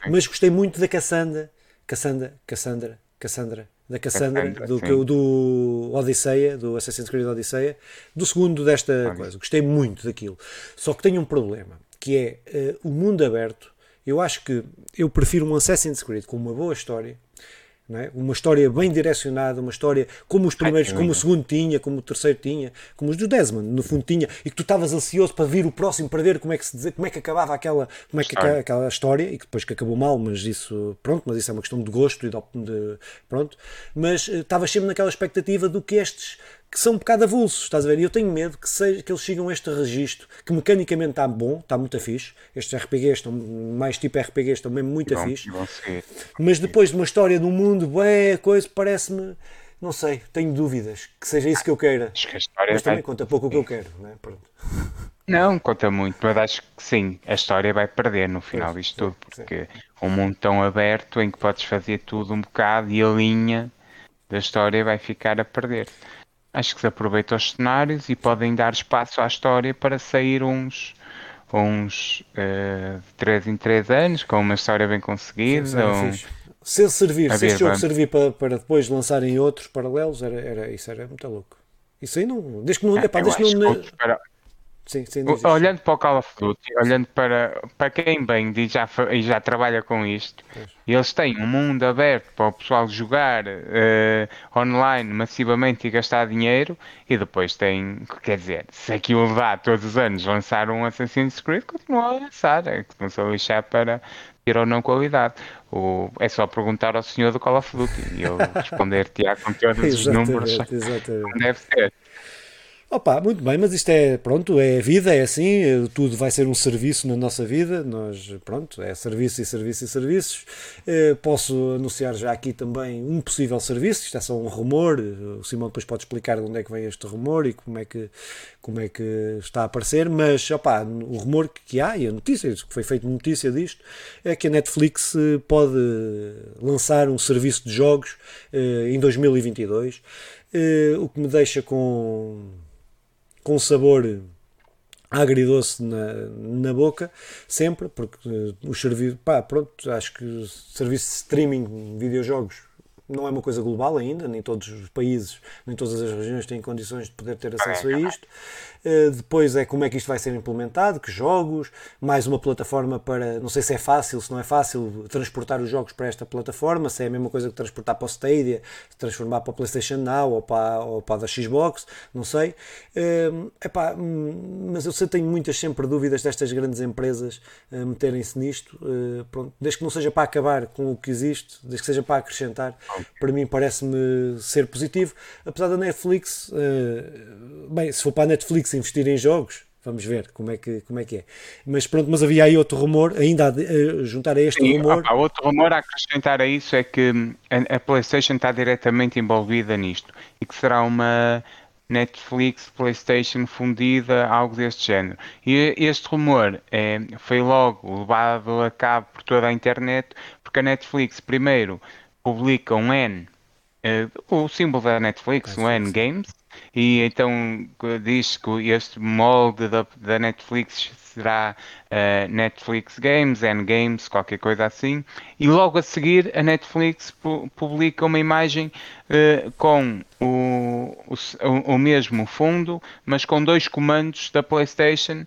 Mas gostei muito da Cassandra. Cassandra, Cassandra, Cassandra. Da Cassandra, Cassandra do, do Odisseia, do Assassin's Creed Odisseia, do segundo desta coisa. Gostei muito daquilo. Só que tenho um problema, que é uh, o mundo aberto eu acho que eu prefiro um Assassin's Creed com uma boa história, é? uma história bem direcionada, uma história como os primeiros, como o segundo tinha, como o terceiro tinha, como os do Desmond, no fundo tinha, e que tu estavas ansioso para vir o próximo para ver como é que se como é que acabava aquela, como é que história. aquela história, e que depois que acabou mal, mas isso, pronto, mas isso é uma questão de gosto e de, de pronto, mas uh, estavas sempre naquela expectativa do que estes que são um bocado avulsos, estás a ver? E eu tenho medo que, seja, que eles sigam este registro, que mecanicamente está bom, está muito fixe. Estes RPGs estão, mais tipo RPGs, estão mesmo muito bom, fixe. Mas depois de uma história no mundo, é coisa, parece-me, não sei, tenho dúvidas que seja isso que eu queira. Acho que a história mas também vai... conta pouco o que eu quero, não é? Pronto. Não, conta muito, mas acho que sim, a história vai perder no final disto tudo, porque sim. um mundo tão aberto em que podes fazer tudo um bocado e a linha da história vai ficar a perder acho que se aproveita os cenários e podem dar espaço à história para sair uns uns uh, 3 em 3 anos com uma história bem conseguida. Sim. Se servir, se este jogo servir para, para depois lançarem outros paralelos, era, era, isso era muito louco. Isso aí não. Desde que não. É, epá, desde que não. Para, Sim, olhando para o Call of Duty, olhando para, para quem bem e já, e já trabalha com isto, pois. eles têm um mundo aberto para o pessoal jogar uh, online massivamente e gastar dinheiro, e depois tem, quer dizer, se aquilo dá todos os anos lançar um Assassin's Creed, continua a lançar, é que não se lixar para ter ou não qualidade. O, é só perguntar ao senhor do Call of Duty e ele [laughs] responder-te com todos os números, exatamente. deve ser. Opa, muito bem, mas isto é, pronto, é vida, é assim, tudo vai ser um serviço na nossa vida, nós, pronto, é serviço e serviço e serviços. Eh, posso anunciar já aqui também um possível serviço, isto é só um rumor, o Simão depois pode explicar de onde é que vem este rumor e como é que, como é que está a aparecer, mas, opa, o rumor que há, e a notícia, que foi feita notícia disto, é que a Netflix eh, pode lançar um serviço de jogos eh, em 2022, o que me deixa com com sabor agridoce na, na boca, sempre, porque uh, os serviços, pá, pronto, acho que o serviço de streaming de videojogos não é uma coisa global ainda, nem todos os países, nem todas as regiões têm condições de poder ter acesso a isto. Eh, depois é como é que isto vai ser implementado, que jogos, mais uma plataforma para, não sei se é fácil, se não é fácil transportar os jogos para esta plataforma, se é a mesma coisa que transportar para o Stadia, transformar para o PlayStation Now ou para, ou para a da Xbox, não sei. Uh, epá, hum, mas eu sei tenho muitas sempre dúvidas destas grandes empresas uh, meterem-se nisto, uh, pronto, desde que não seja para acabar com o que existe, desde que seja para acrescentar, para mim parece-me ser positivo. Apesar da Netflix, uh, bem, se for para a Netflix investir em jogos, vamos ver como é que, como é, que é. Mas pronto, mas havia aí outro rumor, ainda a, a juntar a este Sim, rumor. Opa, outro rumor a acrescentar a isso é que a, a PlayStation está diretamente envolvida nisto e que será uma Netflix, PlayStation fundida, algo deste género. E este rumor é, foi logo levado a cabo por toda a internet, porque a Netflix primeiro publica um N, uh, o símbolo da Netflix, o N Games, e então diz que este molde da, da Netflix será uh, Netflix Games, N Games, qualquer coisa assim. E logo a seguir a Netflix pu publica uma imagem uh, com o, o, o, mesmo fundo, mas com dois comandos da PlayStation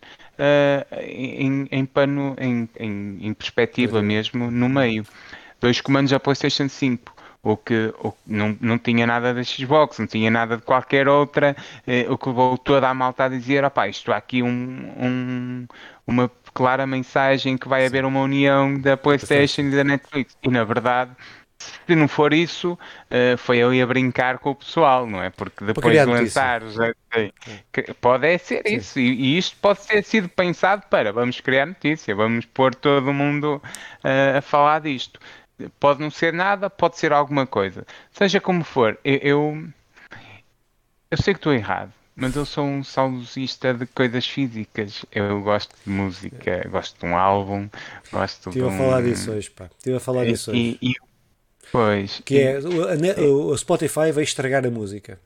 em, em, pano, em, em, em perspectiva mesmo no meio. Dois comandos da PlayStation 5 o que, o que não, não tinha nada da Xbox, não tinha nada de qualquer outra, eh, o que levou toda a malta a dizer, opá, isto há aqui um, um, uma clara mensagem que vai haver uma união da Playstation e da Netflix, e na verdade se não for isso, uh, foi ali a brincar com o pessoal, não é? Porque depois de lançar os. Pode é ser Sim. isso, e, e, isto pode ter sido pensado para vamos criar notícia, vamos pôr todo mundo uh, a falar disto. Pode não ser nada, pode ser alguma coisa. Seja como for, eu, eu, eu sei que estou errado, mas eu sou um saudosista de coisas físicas. Eu gosto de música, gosto de um álbum, gosto Estive de um... a falar disso hoje, pá. Estive a falar disso hoje. E, e, pois. Que é, o, o Spotify vai estragar a música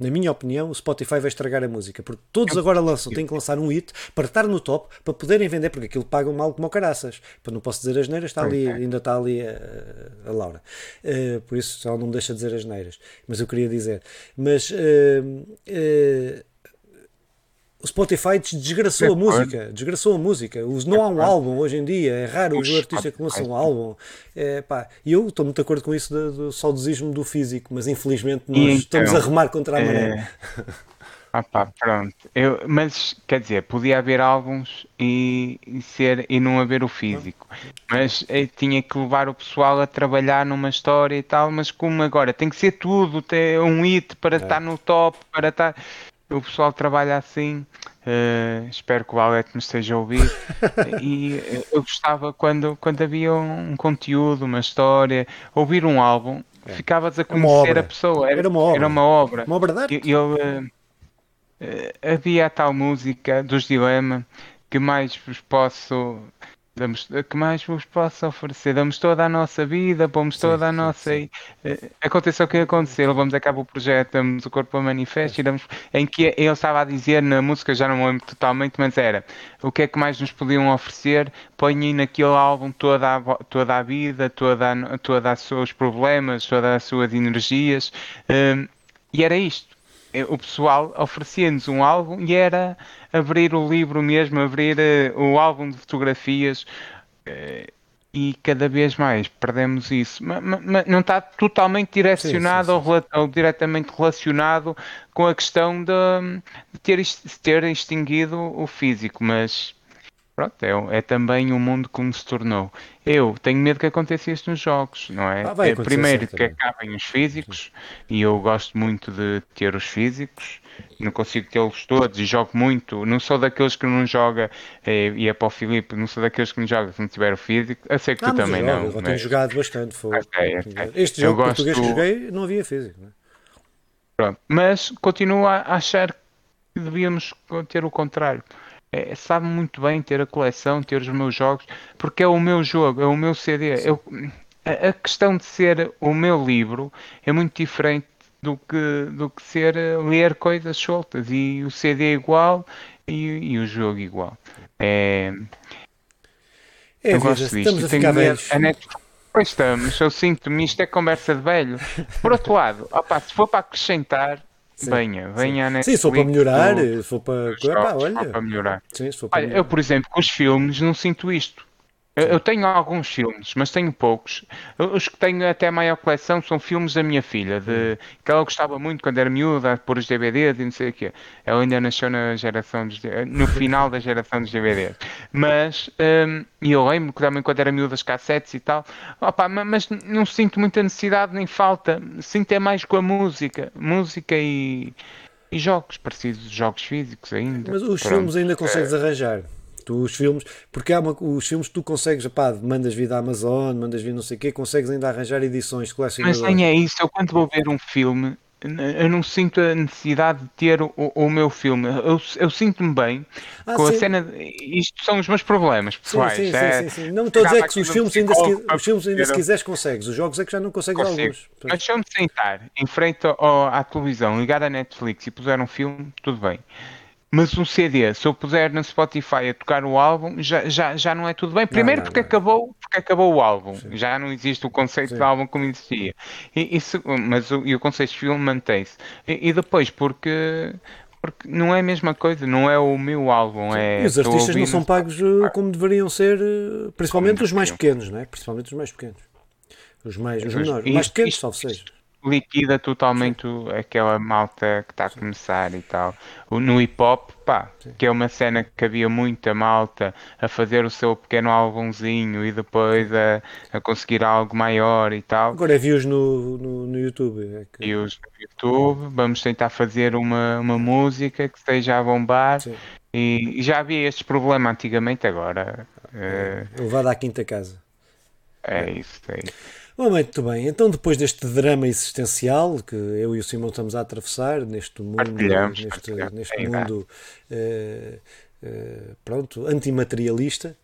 na minha opinião, o Spotify vai estragar a música, porque todos agora lançam, têm que lançar um hit para estar no top, para poderem vender, porque aquilo pagam mal como caraças. Para não posso dizer as neiras, está ali, ainda está ali a, a Laura. Uh, por isso ela não me deixa dizer as neiras. Mas eu queria dizer. Mas uh, uh, o Spotify desgraçou a música, desgraçou a música. Não há um álbum hoje em dia, é raro o artista que lança um álbum. É, pá, e eu estou muito de acordo com isso do, do saudosismo do físico, mas infelizmente nós então, estamos a remar contra a maré. É... [laughs] Ah pá, pronto. Eu, mas quer dizer, podia haver álbuns e, e, ser, e não haver o físico. Mas eh, tinha que levar o pessoal a trabalhar numa história e tal, mas como agora tem que ser tudo, ter um hit para é. estar no top, para estar o pessoal trabalha assim. Uh, espero que o Alete me esteja a ouvir. [laughs] e eh, eu gostava quando, quando havia um, conteúdo, uma história, ouvir um álbum, é. ficavas a conhecer a pessoa. Era, era, uma obra. Era uma obra. Uma obra de arte. Eu, uh, uh, havia a tal música dos Dilema que mais vos posso Damos, que mais vos posso oferecer? Damos toda a nossa vida, pomos sim, toda a sim, nossa. Sim. Uh, aconteça o que acontecer, levamos a cabo o projeto, damos o corpo a manifesto e damos. Em que ele estava a dizer na música, já não me lembro totalmente, mas era o que é que mais nos podiam oferecer? Põem naquele álbum toda a, toda a vida, toda a, toda os seus problemas, todas as suas energias. Uh, e era isto o pessoal oferecia-nos um álbum e era abrir o livro mesmo, abrir uh, o álbum de fotografias uh, e cada vez mais perdemos isso. Mas, mas não está totalmente direcionado sim, sim, sim. Ou, ou, diretamente relacionado com a questão de, de ter, ter extinguido o físico, mas pronto, é, é, também o mundo como se tornou. Eu tenho medo que aconteça isto nos jogos, não é? Ah, é primeiro que acabem os físicos, e eu gosto muito de ter os físicos, não consigo tê-los todos e jogo muito. Não sou daqueles que não joga, é, e é para o Filipe, não sou daqueles que não joga se não tiver o físico. Eu sei que tu também não. Eu mas... tenho jogado bastante. Foi... Okay, okay. Este jogo gosto... português que joguei não havia físico. Não é? Pronto, mas continuo a achar que devíamos ter o contrário é, sabe muito bem ter a coleção, ter os meus jogos, porque é o meu jogo, é o meu CD. Eu, a, a, questão de ser o meu livro é muito diferente do que, do que ser eh, ler coisas soltas. E o CD é igual e, e o jogo igual. É, é eu gosto disto. Estamos a ficar velhos. A Netflix, pois estamos, eu sinto-me, isto é conversa de velho. Por outro lado, opa, se for para acrescentar, Sim, venha, venha sim. Sim, se for para melhorar, for para. Jogos, olha. para melhorar. Sim, for para olha, melhorar. eu, por exemplo, com os filmes não sinto isto. Eu tenho alguns filmes, mas tenho poucos. Os que tenho até a maior coleção são filmes da minha filha, de, hum. que ela gostava muito quando era miúda, por os DVDs e não sei o quê. Ela ainda nasceu na geração dos, no final da geração dos DVDs. Mas, um, e eu lembro que também quando era miúda as cassetes e tal, opa, mas não sinto muita necessidade nem falta. Sinto é mais com a música. Música e, e jogos, parecidos jogos físicos ainda. Mas os Pronto. filmes ainda consegues é... arranjar? Tu, os filmes, porque há uma, os filmes tu consegues, pá, mandas vir da Amazon, mandas vir não sei o quê, consegues ainda arranjar edições colecionadoras. Mas nem é isso, eu quando vou ver um filme, eu não sinto a necessidade de ter o, o meu filme. Eu, eu sinto-me bem ah, com sim. a cena. Isto são os meus problemas pessoais. Sim, sim, é, sim, sim, Não estou a dizer que os filmes, ainda se, os filmes ainda se quiseres consegues. Os jogos é que já não consegues Consigo. alguns. Mas se eu me sentar em frente ao, à televisão, ligar a Netflix e puser um filme, tudo bem. Mas um CD, se eu puser no Spotify a tocar o álbum, já, já, já não é tudo bem. Primeiro não, não, porque, não. Acabou, porque acabou o álbum. Sim. Já não existe o conceito Sim. de álbum como existia. E, e se, mas o, e o conceito de filme mantém-se. E, e, depois porque porque não é a mesma coisa, não é o meu álbum. É, e os artistas não são pagos eh, como deveriam ser, eh, principalmente os mais pequenos, não é? Principalmente os mais pequenos. Os mais, os menores, os mais pequenos, salvo seja liquida totalmente aquela malta que está a começar e tal. No hip hop, pá, Sim. que é uma cena que havia muita malta a fazer o seu pequeno álbumzinho e depois a, a conseguir algo maior e tal. Agora é views no, no, no YouTube. É que... Views no YouTube, vamos tentar fazer uma, uma música que esteja a bombar. E, e, já havia estes problemas antigamente, agora. É, uh... Levado à quinta casa. É isso, é isso. Muito bem, então depois deste drama existencial que eu e o Simão estamos a atravessar neste mundo, neste, neste mundo uh, uh, pronto, antimaterialista,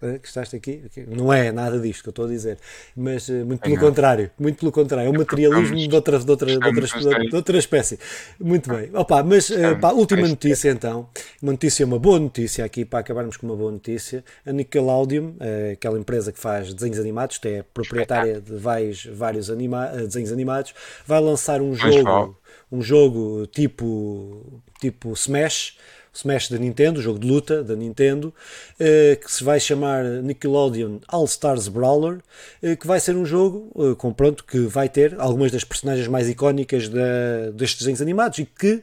que estás aqui, não é nada disto que eu estou a dizer, mas eh, muito pelo não. contrário, muito pelo contrário, é um materialismo de outra, de, outra, de, outra, de outra espécie. Muito bem, opa, mas eh, pá, última notícia então, uma notícia, uma boa notícia aqui para acabarmos com uma boa notícia. A Nickelodeon, eh, aquela empresa que faz desenhos animados, é proprietária de vários, vários anima desenhos animados, vai lançar um jogo, um jogo tipo, tipo Smash Smash da Nintendo, jogo de luta da Nintendo, eh, que se vai chamar Nickelodeon All Stars Brawler, eh, que vai ser um jogo eh, com pronto que vai ter algumas das personagens mais icónicas da, destes desenhos animados e que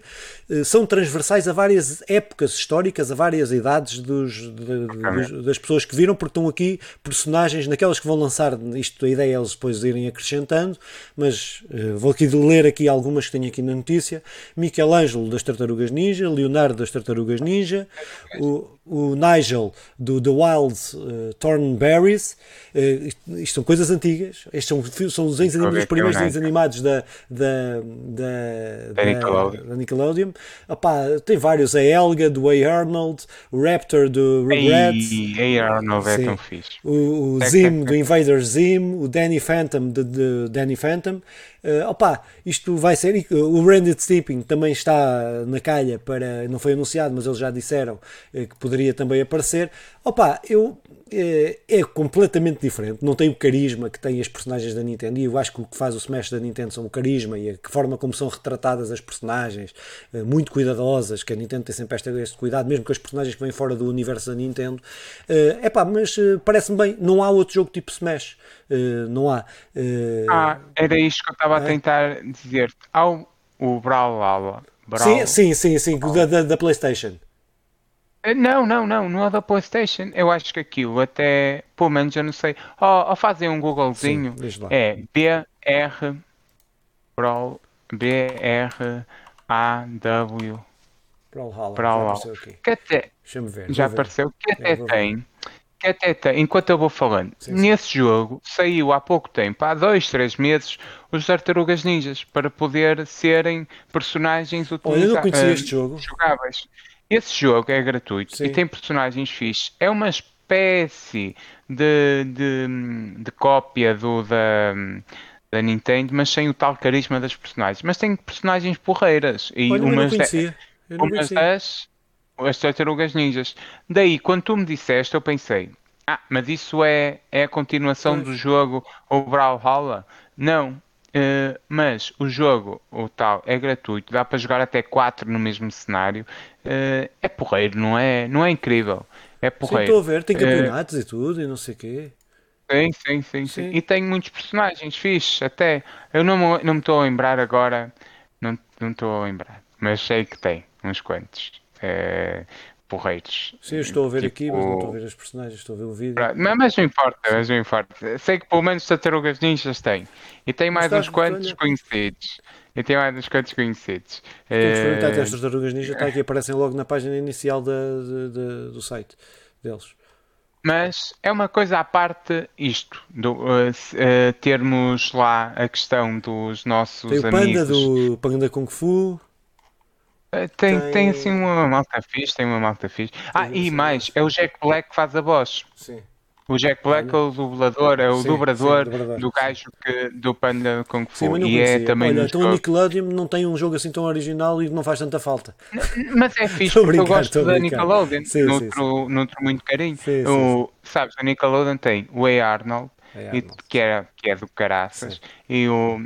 são transversais a várias épocas históricas, a várias idades dos, de, dos, das pessoas que viram, porque estão aqui personagens naquelas que vão lançar isto, a ideia é eles depois irem acrescentando, mas vou aqui ler aqui algumas que tenho aqui na notícia. Michelangelo das Tartarugas Ninja, Leonardo das Tartarugas Tartarugas Ninja, o, o Nigel do The Wild uh, Thornberries. Uh, isto, são coisas antigas. Estes são, são os, desenhos, os primeiros desenhos animados da, da, da, da, Nickelodeon. Da Nickelodeon. Tem vários. A Elga do A. Arnold, o Raptor do Rugrats. A. Arnold é tão fixe. O, o Zim do Invader Zim, o Danny Phantom de, de Danny Phantom. Uh, opa, isto vai ser. O Randy Steeping também está na calha para. Não foi anunciado, mas eles já disseram uh, que poderia também aparecer. Opa, eu é, é, completamente diferente, não tem o carisma que têm as personagens da Nintendo, e eu acho que o que faz o Smash da Nintendo são o carisma e a forma como são retratadas as personagens, eh, muito cuidadosas, que a Nintendo tem sempre este, este cuidado, mesmo com as personagens que vêm fora do universo da Nintendo. É uh, pá, mas parece-me bem, não há outro jogo tipo Smash, não há. ah, era isto que eu estava a tentar dizer-te. Há o, o Brawl Sim, sim, sim, sim, da, da, da PlayStation. Eh, não, não, não, não é da PlayStation. Eu acho que aquilo até, pelo menos eu não sei. Ou, ou fazem um Googlezinho. Sim, é BR Brawl BR AW Brawlhalla. Que até ver, já apareceu. Que até é, tem. Que até tem, enquanto eu vou falando, sim, sim. nesse jogo saiu há pouco tempo, há dois, três meses, os Tartarugas Ninjas para poder serem personagens utilizáveis. Olha, eu não conhecia este jogo. Jogáveis. Esse jogo é gratuito Sim. e tem personagens fixes. É uma espécie de, de, de cópia do da, da Nintendo, mas sem o tal carisma das personagens. Mas tem personagens porreiras. E Olha, umas, umas das as tartarugas ninjas. Daí, quando tu me disseste, eu pensei, ah, mas isso é, é a continuação pois. do jogo o Brawlhalla? Não, Uh, mas o jogo, o tal, é gratuito, dá para jogar até 4 no mesmo cenário. Uh, é porreiro, não é, não é incrível. É porreiro. Sim, estou a ver, tem campeonatos uh, e tudo e não sei o quê. Sim, sim, sim, sim, E tem muitos personagens fixes, até. Eu não me, não me estou a lembrar agora, não, não estou a lembrar, mas sei que tem uns quantos. Porreiros. Sim, eu estou a ver tipo... aqui, mas não estou a ver as personagens, estou a ver o vídeo. Mas, mas não importa, mas não importa. Sei que pelo menos Tartarugas Ninjas tem. E tem mais uns quantos conhecidos. E tem mais uns quantos conhecidos. Temos que experimentar é... estas Tartarugas Ninjas, está aqui, aparecem logo na página inicial da, do site deles. Mas é uma coisa à parte isto, do, uh, uh, termos lá a questão dos nossos Tem o Panda amigos. do Panda Kung Fu. Tem, tem, tem assim uma malta fixe, tem uma malta fixe. Ah, e mais, é o Jack Black que faz a voz. Sim. O Jack Black é o dublador, é o sim, dobrador sim, do gajo que, do Panda Kung Fu. Sim, e é também Olha, então o Nickelodeon não tem um jogo assim tão original e não faz tanta falta. Mas é [laughs] fixe, porque eu gosto da Nickelodeon, sim, noutro, noutro muito carinho. o, sabes, a Nickelodeon tem o A. Arnold, E, que, é, que é do caraças, e o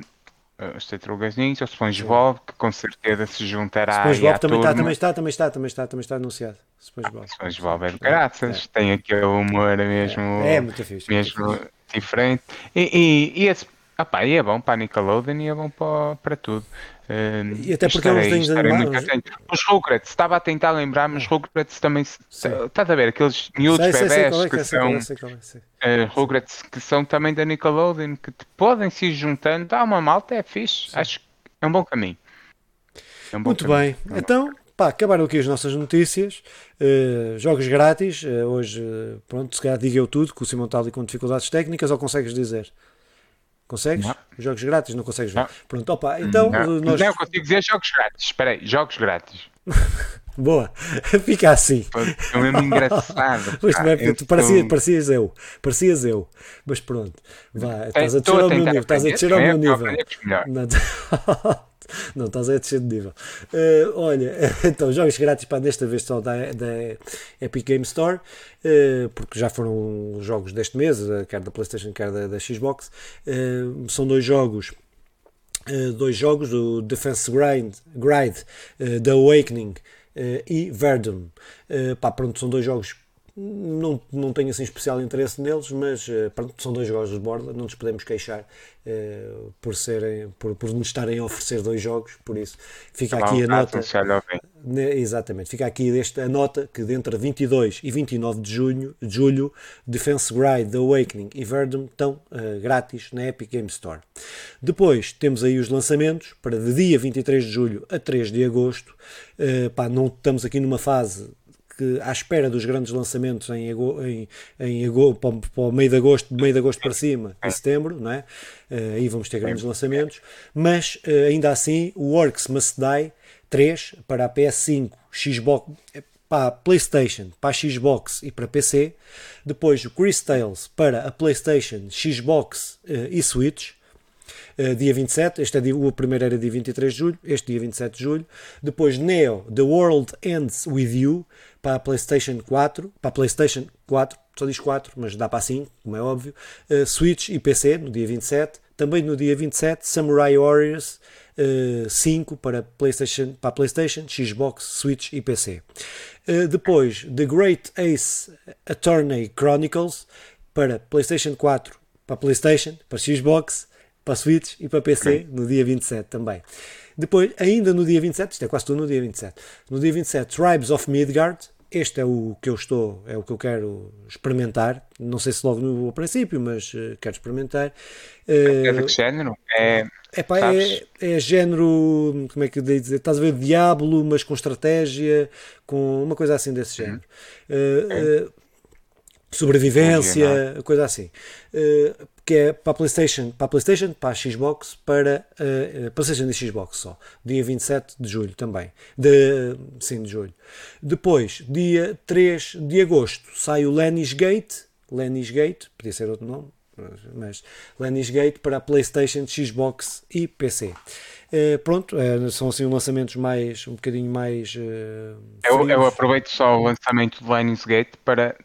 os Tartarugas Ninja, o SpongeBob, que com certeza se juntará SpongeBob também está, também está, também está, também está, também está anunciado. SpongeBob, SpongeBob é de graças, é. tem aquele humor mesmo, é, é muito fixe, mesmo muito diferente. E, e, e esse Opa, e é bom para a Nickelodeon e é bom para, para tudo. Uh, e até porque estarei, é uns desenhos animados. Os Rugrats, estava a tentar lembrar, mas Rugrats também. Estás a ver? Aqueles miúdos sei, bebés sei, é, que são. Uh, Rugrats que são também da Nickelodeon, que podem se ir juntando. Dá uma malta, é fixe. Sim. Acho que é um bom caminho. É um bom Muito caminho. bem, é então. Pá, acabaram aqui as nossas notícias. Uh, jogos grátis. Uh, hoje, pronto, se calhar diga eu tudo, que o Simão está ali com dificuldades técnicas, ou consegues dizer? Consegues? Não. Jogos grátis não consegues ver. Não. Pronto, opa, então não. nós. Não, consigo dizer jogos grátis. Espera aí, jogos grátis. [laughs] Boa, [laughs] fica assim. É mesmo engraçado. [laughs] Pois, é, tu parecias, parecias eu, parecias eu, mas pronto, vá, estás a descer ao meu nível, estás a descer ao meu nível. Não, estás a descer de nível. Uh, olha, [laughs] então, jogos grátis para desta vez só da, da Epic Game Store, uh, porque já foram jogos deste mês, uh, quer da PlayStation, quer da, da Xbox. são dois jogos. dois jogos, o Defense Grind, Grind The Awakening e Verdun. pá, pronto, são dois jogos não, não tenho assim especial interesse neles, mas pronto, são dois jogos de borda, não nos podemos queixar uh, por, serem, por, por nos estarem a oferecer dois jogos, por isso fica aqui a nota. Ne, exatamente, fica aqui esta, a nota que entre 22 e 29 de junho, de julho, Defense Gride, The Awakening e Verdum estão uh, grátis na Epic Game Store. Depois temos aí os lançamentos para de dia 23 de julho a 3 de agosto. Uh, pá, não estamos aqui numa fase que à espera dos grandes lançamentos em, em, em para, para o meio de agosto, meio de agosto para cima, em setembro, não é? Uh, aí vamos ter grandes lançamentos, mas uh, ainda assim o Works Must Die 3 para a PS5, Xbox, para a PlayStation, para a Xbox e para PC, depois o Chris Tales para a PlayStation, Xbox uh, e Switch, Uh, dia 27, este é dia, o primeiro era dia 23 de julho, este dia 27 de julho. Depois Neo, The World Ends With You, para a PlayStation 4, para a PlayStation 4, só diz 4, mas dá para 5, como é óbvio. Uh, Switch e PC no dia 27. Também no dia 27, Samurai Warriors uh, eh, 5 para PlayStation, para PlayStation, Xbox, Switch e PC. Uh, depois, The Great Ace Attorney Chronicles para PlayStation 4, para PlayStation, para Xbox, para Switch e para PC no dia 27 também. Depois, ainda no dia 27, isto é quase tudo no dia 27, no dia 27, Tribes of Midgard, este é o que eu estou, é o que eu quero experimentar. Não sei se logo no princípio, mas uh, quero experimentar. Uh, é de que género? É, epá, é, é género, como é que eu devo dizer? Estás a ver Diablo, mas com estratégia, com uma coisa assim desse género. Uhum. Uh, sobrevivência, coisa assim que é para a PlayStation, para a PlayStation, para a Xbox, para uh, PlayStation e Xbox só. Dia 27 de julho também. De, sim, de julho. Depois, dia 3 de agosto, sai o Lenny's Gate. Lenny's Gate, podia ser outro nome, mas Lenny's Gate para a PlayStation, Xbox e PC. Uh, pronto, uh, são assim lançamentos mais um bocadinho mais. Uh, eu, eu, aproveito só o lançamento do Lenny's Gate para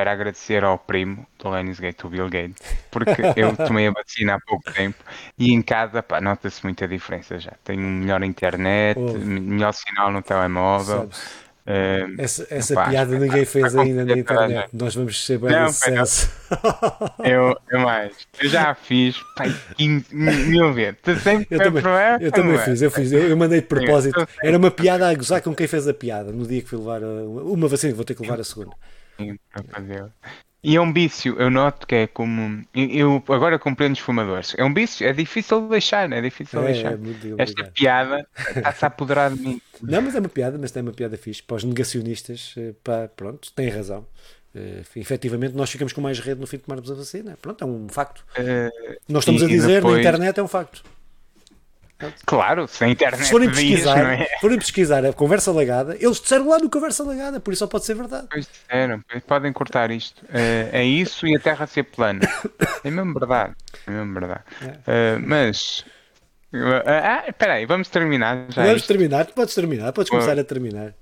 para agradecer ao primo do Lionsgate, o Bill Gates, porque eu [laughs] tomei a vacina há pouco tempo e em casa nota-se muita diferença já. Tenho melhor internet, oh. melhor sinal no telemóvel. Uh, essa essa pá, piada ninguém fez ainda na internet. Nós vamos ser bem sucesso. [laughs] Eu, eu mais. Eu já fiz pai, 15 mil vezes. eu também, eu também fiz, eu fiz. Eu, eu mandei de propósito. Era uma piada a gozar com quem fez a piada no dia que fui levar a, uma vacina, vou ter que levar a segunda. E é um vício, eu noto que é como. Eu agora compreendo os fumadores. É um vício, é difícil de deixar, é difícil é, deixar. É, Esta piada está-se a apoderar de mim. Não, mas é uma piada, mas tem uma piada fixe. Para os negacionistas, eh, pá, pronto, têm razão. Uh, efetivamente, nós ficamos com mais rede no fim de tomarmos a vacina. Pronto, é um facto. Uh, nós estamos a dizer depois... na internet, é um facto. Claro, se a internet se forem pesquisar, diz, é? forem pesquisar a conversa legada, eles disseram lá no conversa legada, por isso só pode ser verdade. Pois disseram, podem cortar isto. Uh, é isso e a Terra ser plana. É mesmo verdade. É mesmo verdade. É. Uh, mas. Uh, ah, espera aí, vamos terminar já. Vamos isto. terminar, podes terminar, podes começar a terminar.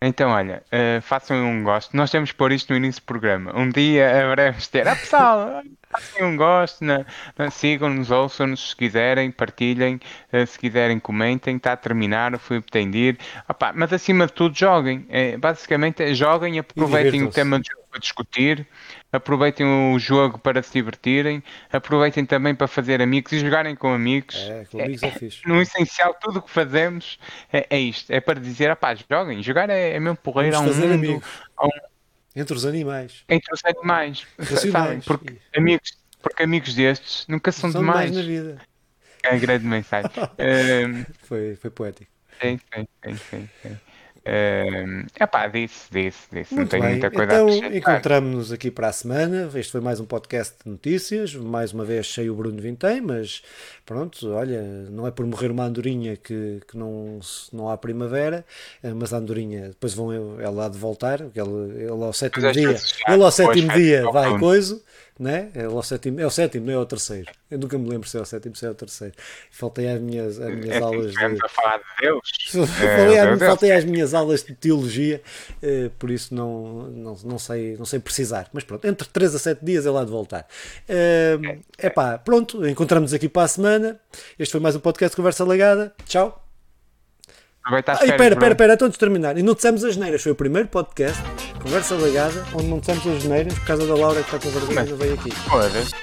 Então, olha, uh, façam um gosto. Nós temos que pôr isto no início do programa. Um dia haveremos ter. Ah, pessoal, façam um gosto, né? sigam-nos, ouçam-nos se quiserem, partilhem, uh, se quiserem, comentem. Está a terminar, o Filipe tem de ir. Opa, mas acima de tudo, joguem. É, basicamente, joguem, aproveitem o tema de jogo para discutir, aproveitem o jogo para se divertirem, aproveitem também para fazer amigos e jogarem com amigos. É, com amigos é, é fixe. No essencial, tudo o que fazemos é, é isto, é para dizer, pá, joguem, jogar é, é mesmo porreiro, há um mundo, amigos. um... Entre os animais. Entre os animais, sabem? Porque amigos, porque amigos destes nunca são, são demais. demais na vida. É grande mensagem. [laughs] um... foi, foi poético. Sim, sim, sim, sim. sim. Uh, epá, disse, disse, disse. Muito não tenho bem. muita coisa então, a encontramos-nos aqui para a semana. Este foi mais um podcast de notícias. Mais uma vez cheio o Bruno Vintém, mas pronto, olha, não é por morrer uma andorinha que, que não, não há primavera, eh, mas a andorinha depois vão ela há de voltar, ele, ele ao sétimo dia, ele ao sétimo dia vai coisa né? é, o sétimo, é o sétimo, não é o terceiro. Eu nunca me lembro se é o sétimo, se é o terceiro. Faltei às minhas, às minhas é, aulas de. A falar de Deus. [laughs] falei, é, faltei às minhas aulas de teologia, eh, por isso não, não, não, sei, não sei precisar. Mas pronto, entre 3 a 7 dias é lá de voltar. É uh, pá, pronto, encontramos aqui para a semana. Este foi mais um podcast de Conversa Legada. Tchau. Ah, espera, espera, espera, então de terminar. E não dissemos as neiras, foi o primeiro podcast, conversa legada, onde não dissemos as neiras por causa da Laura que está com vergonha e não veio aqui. Foda-se.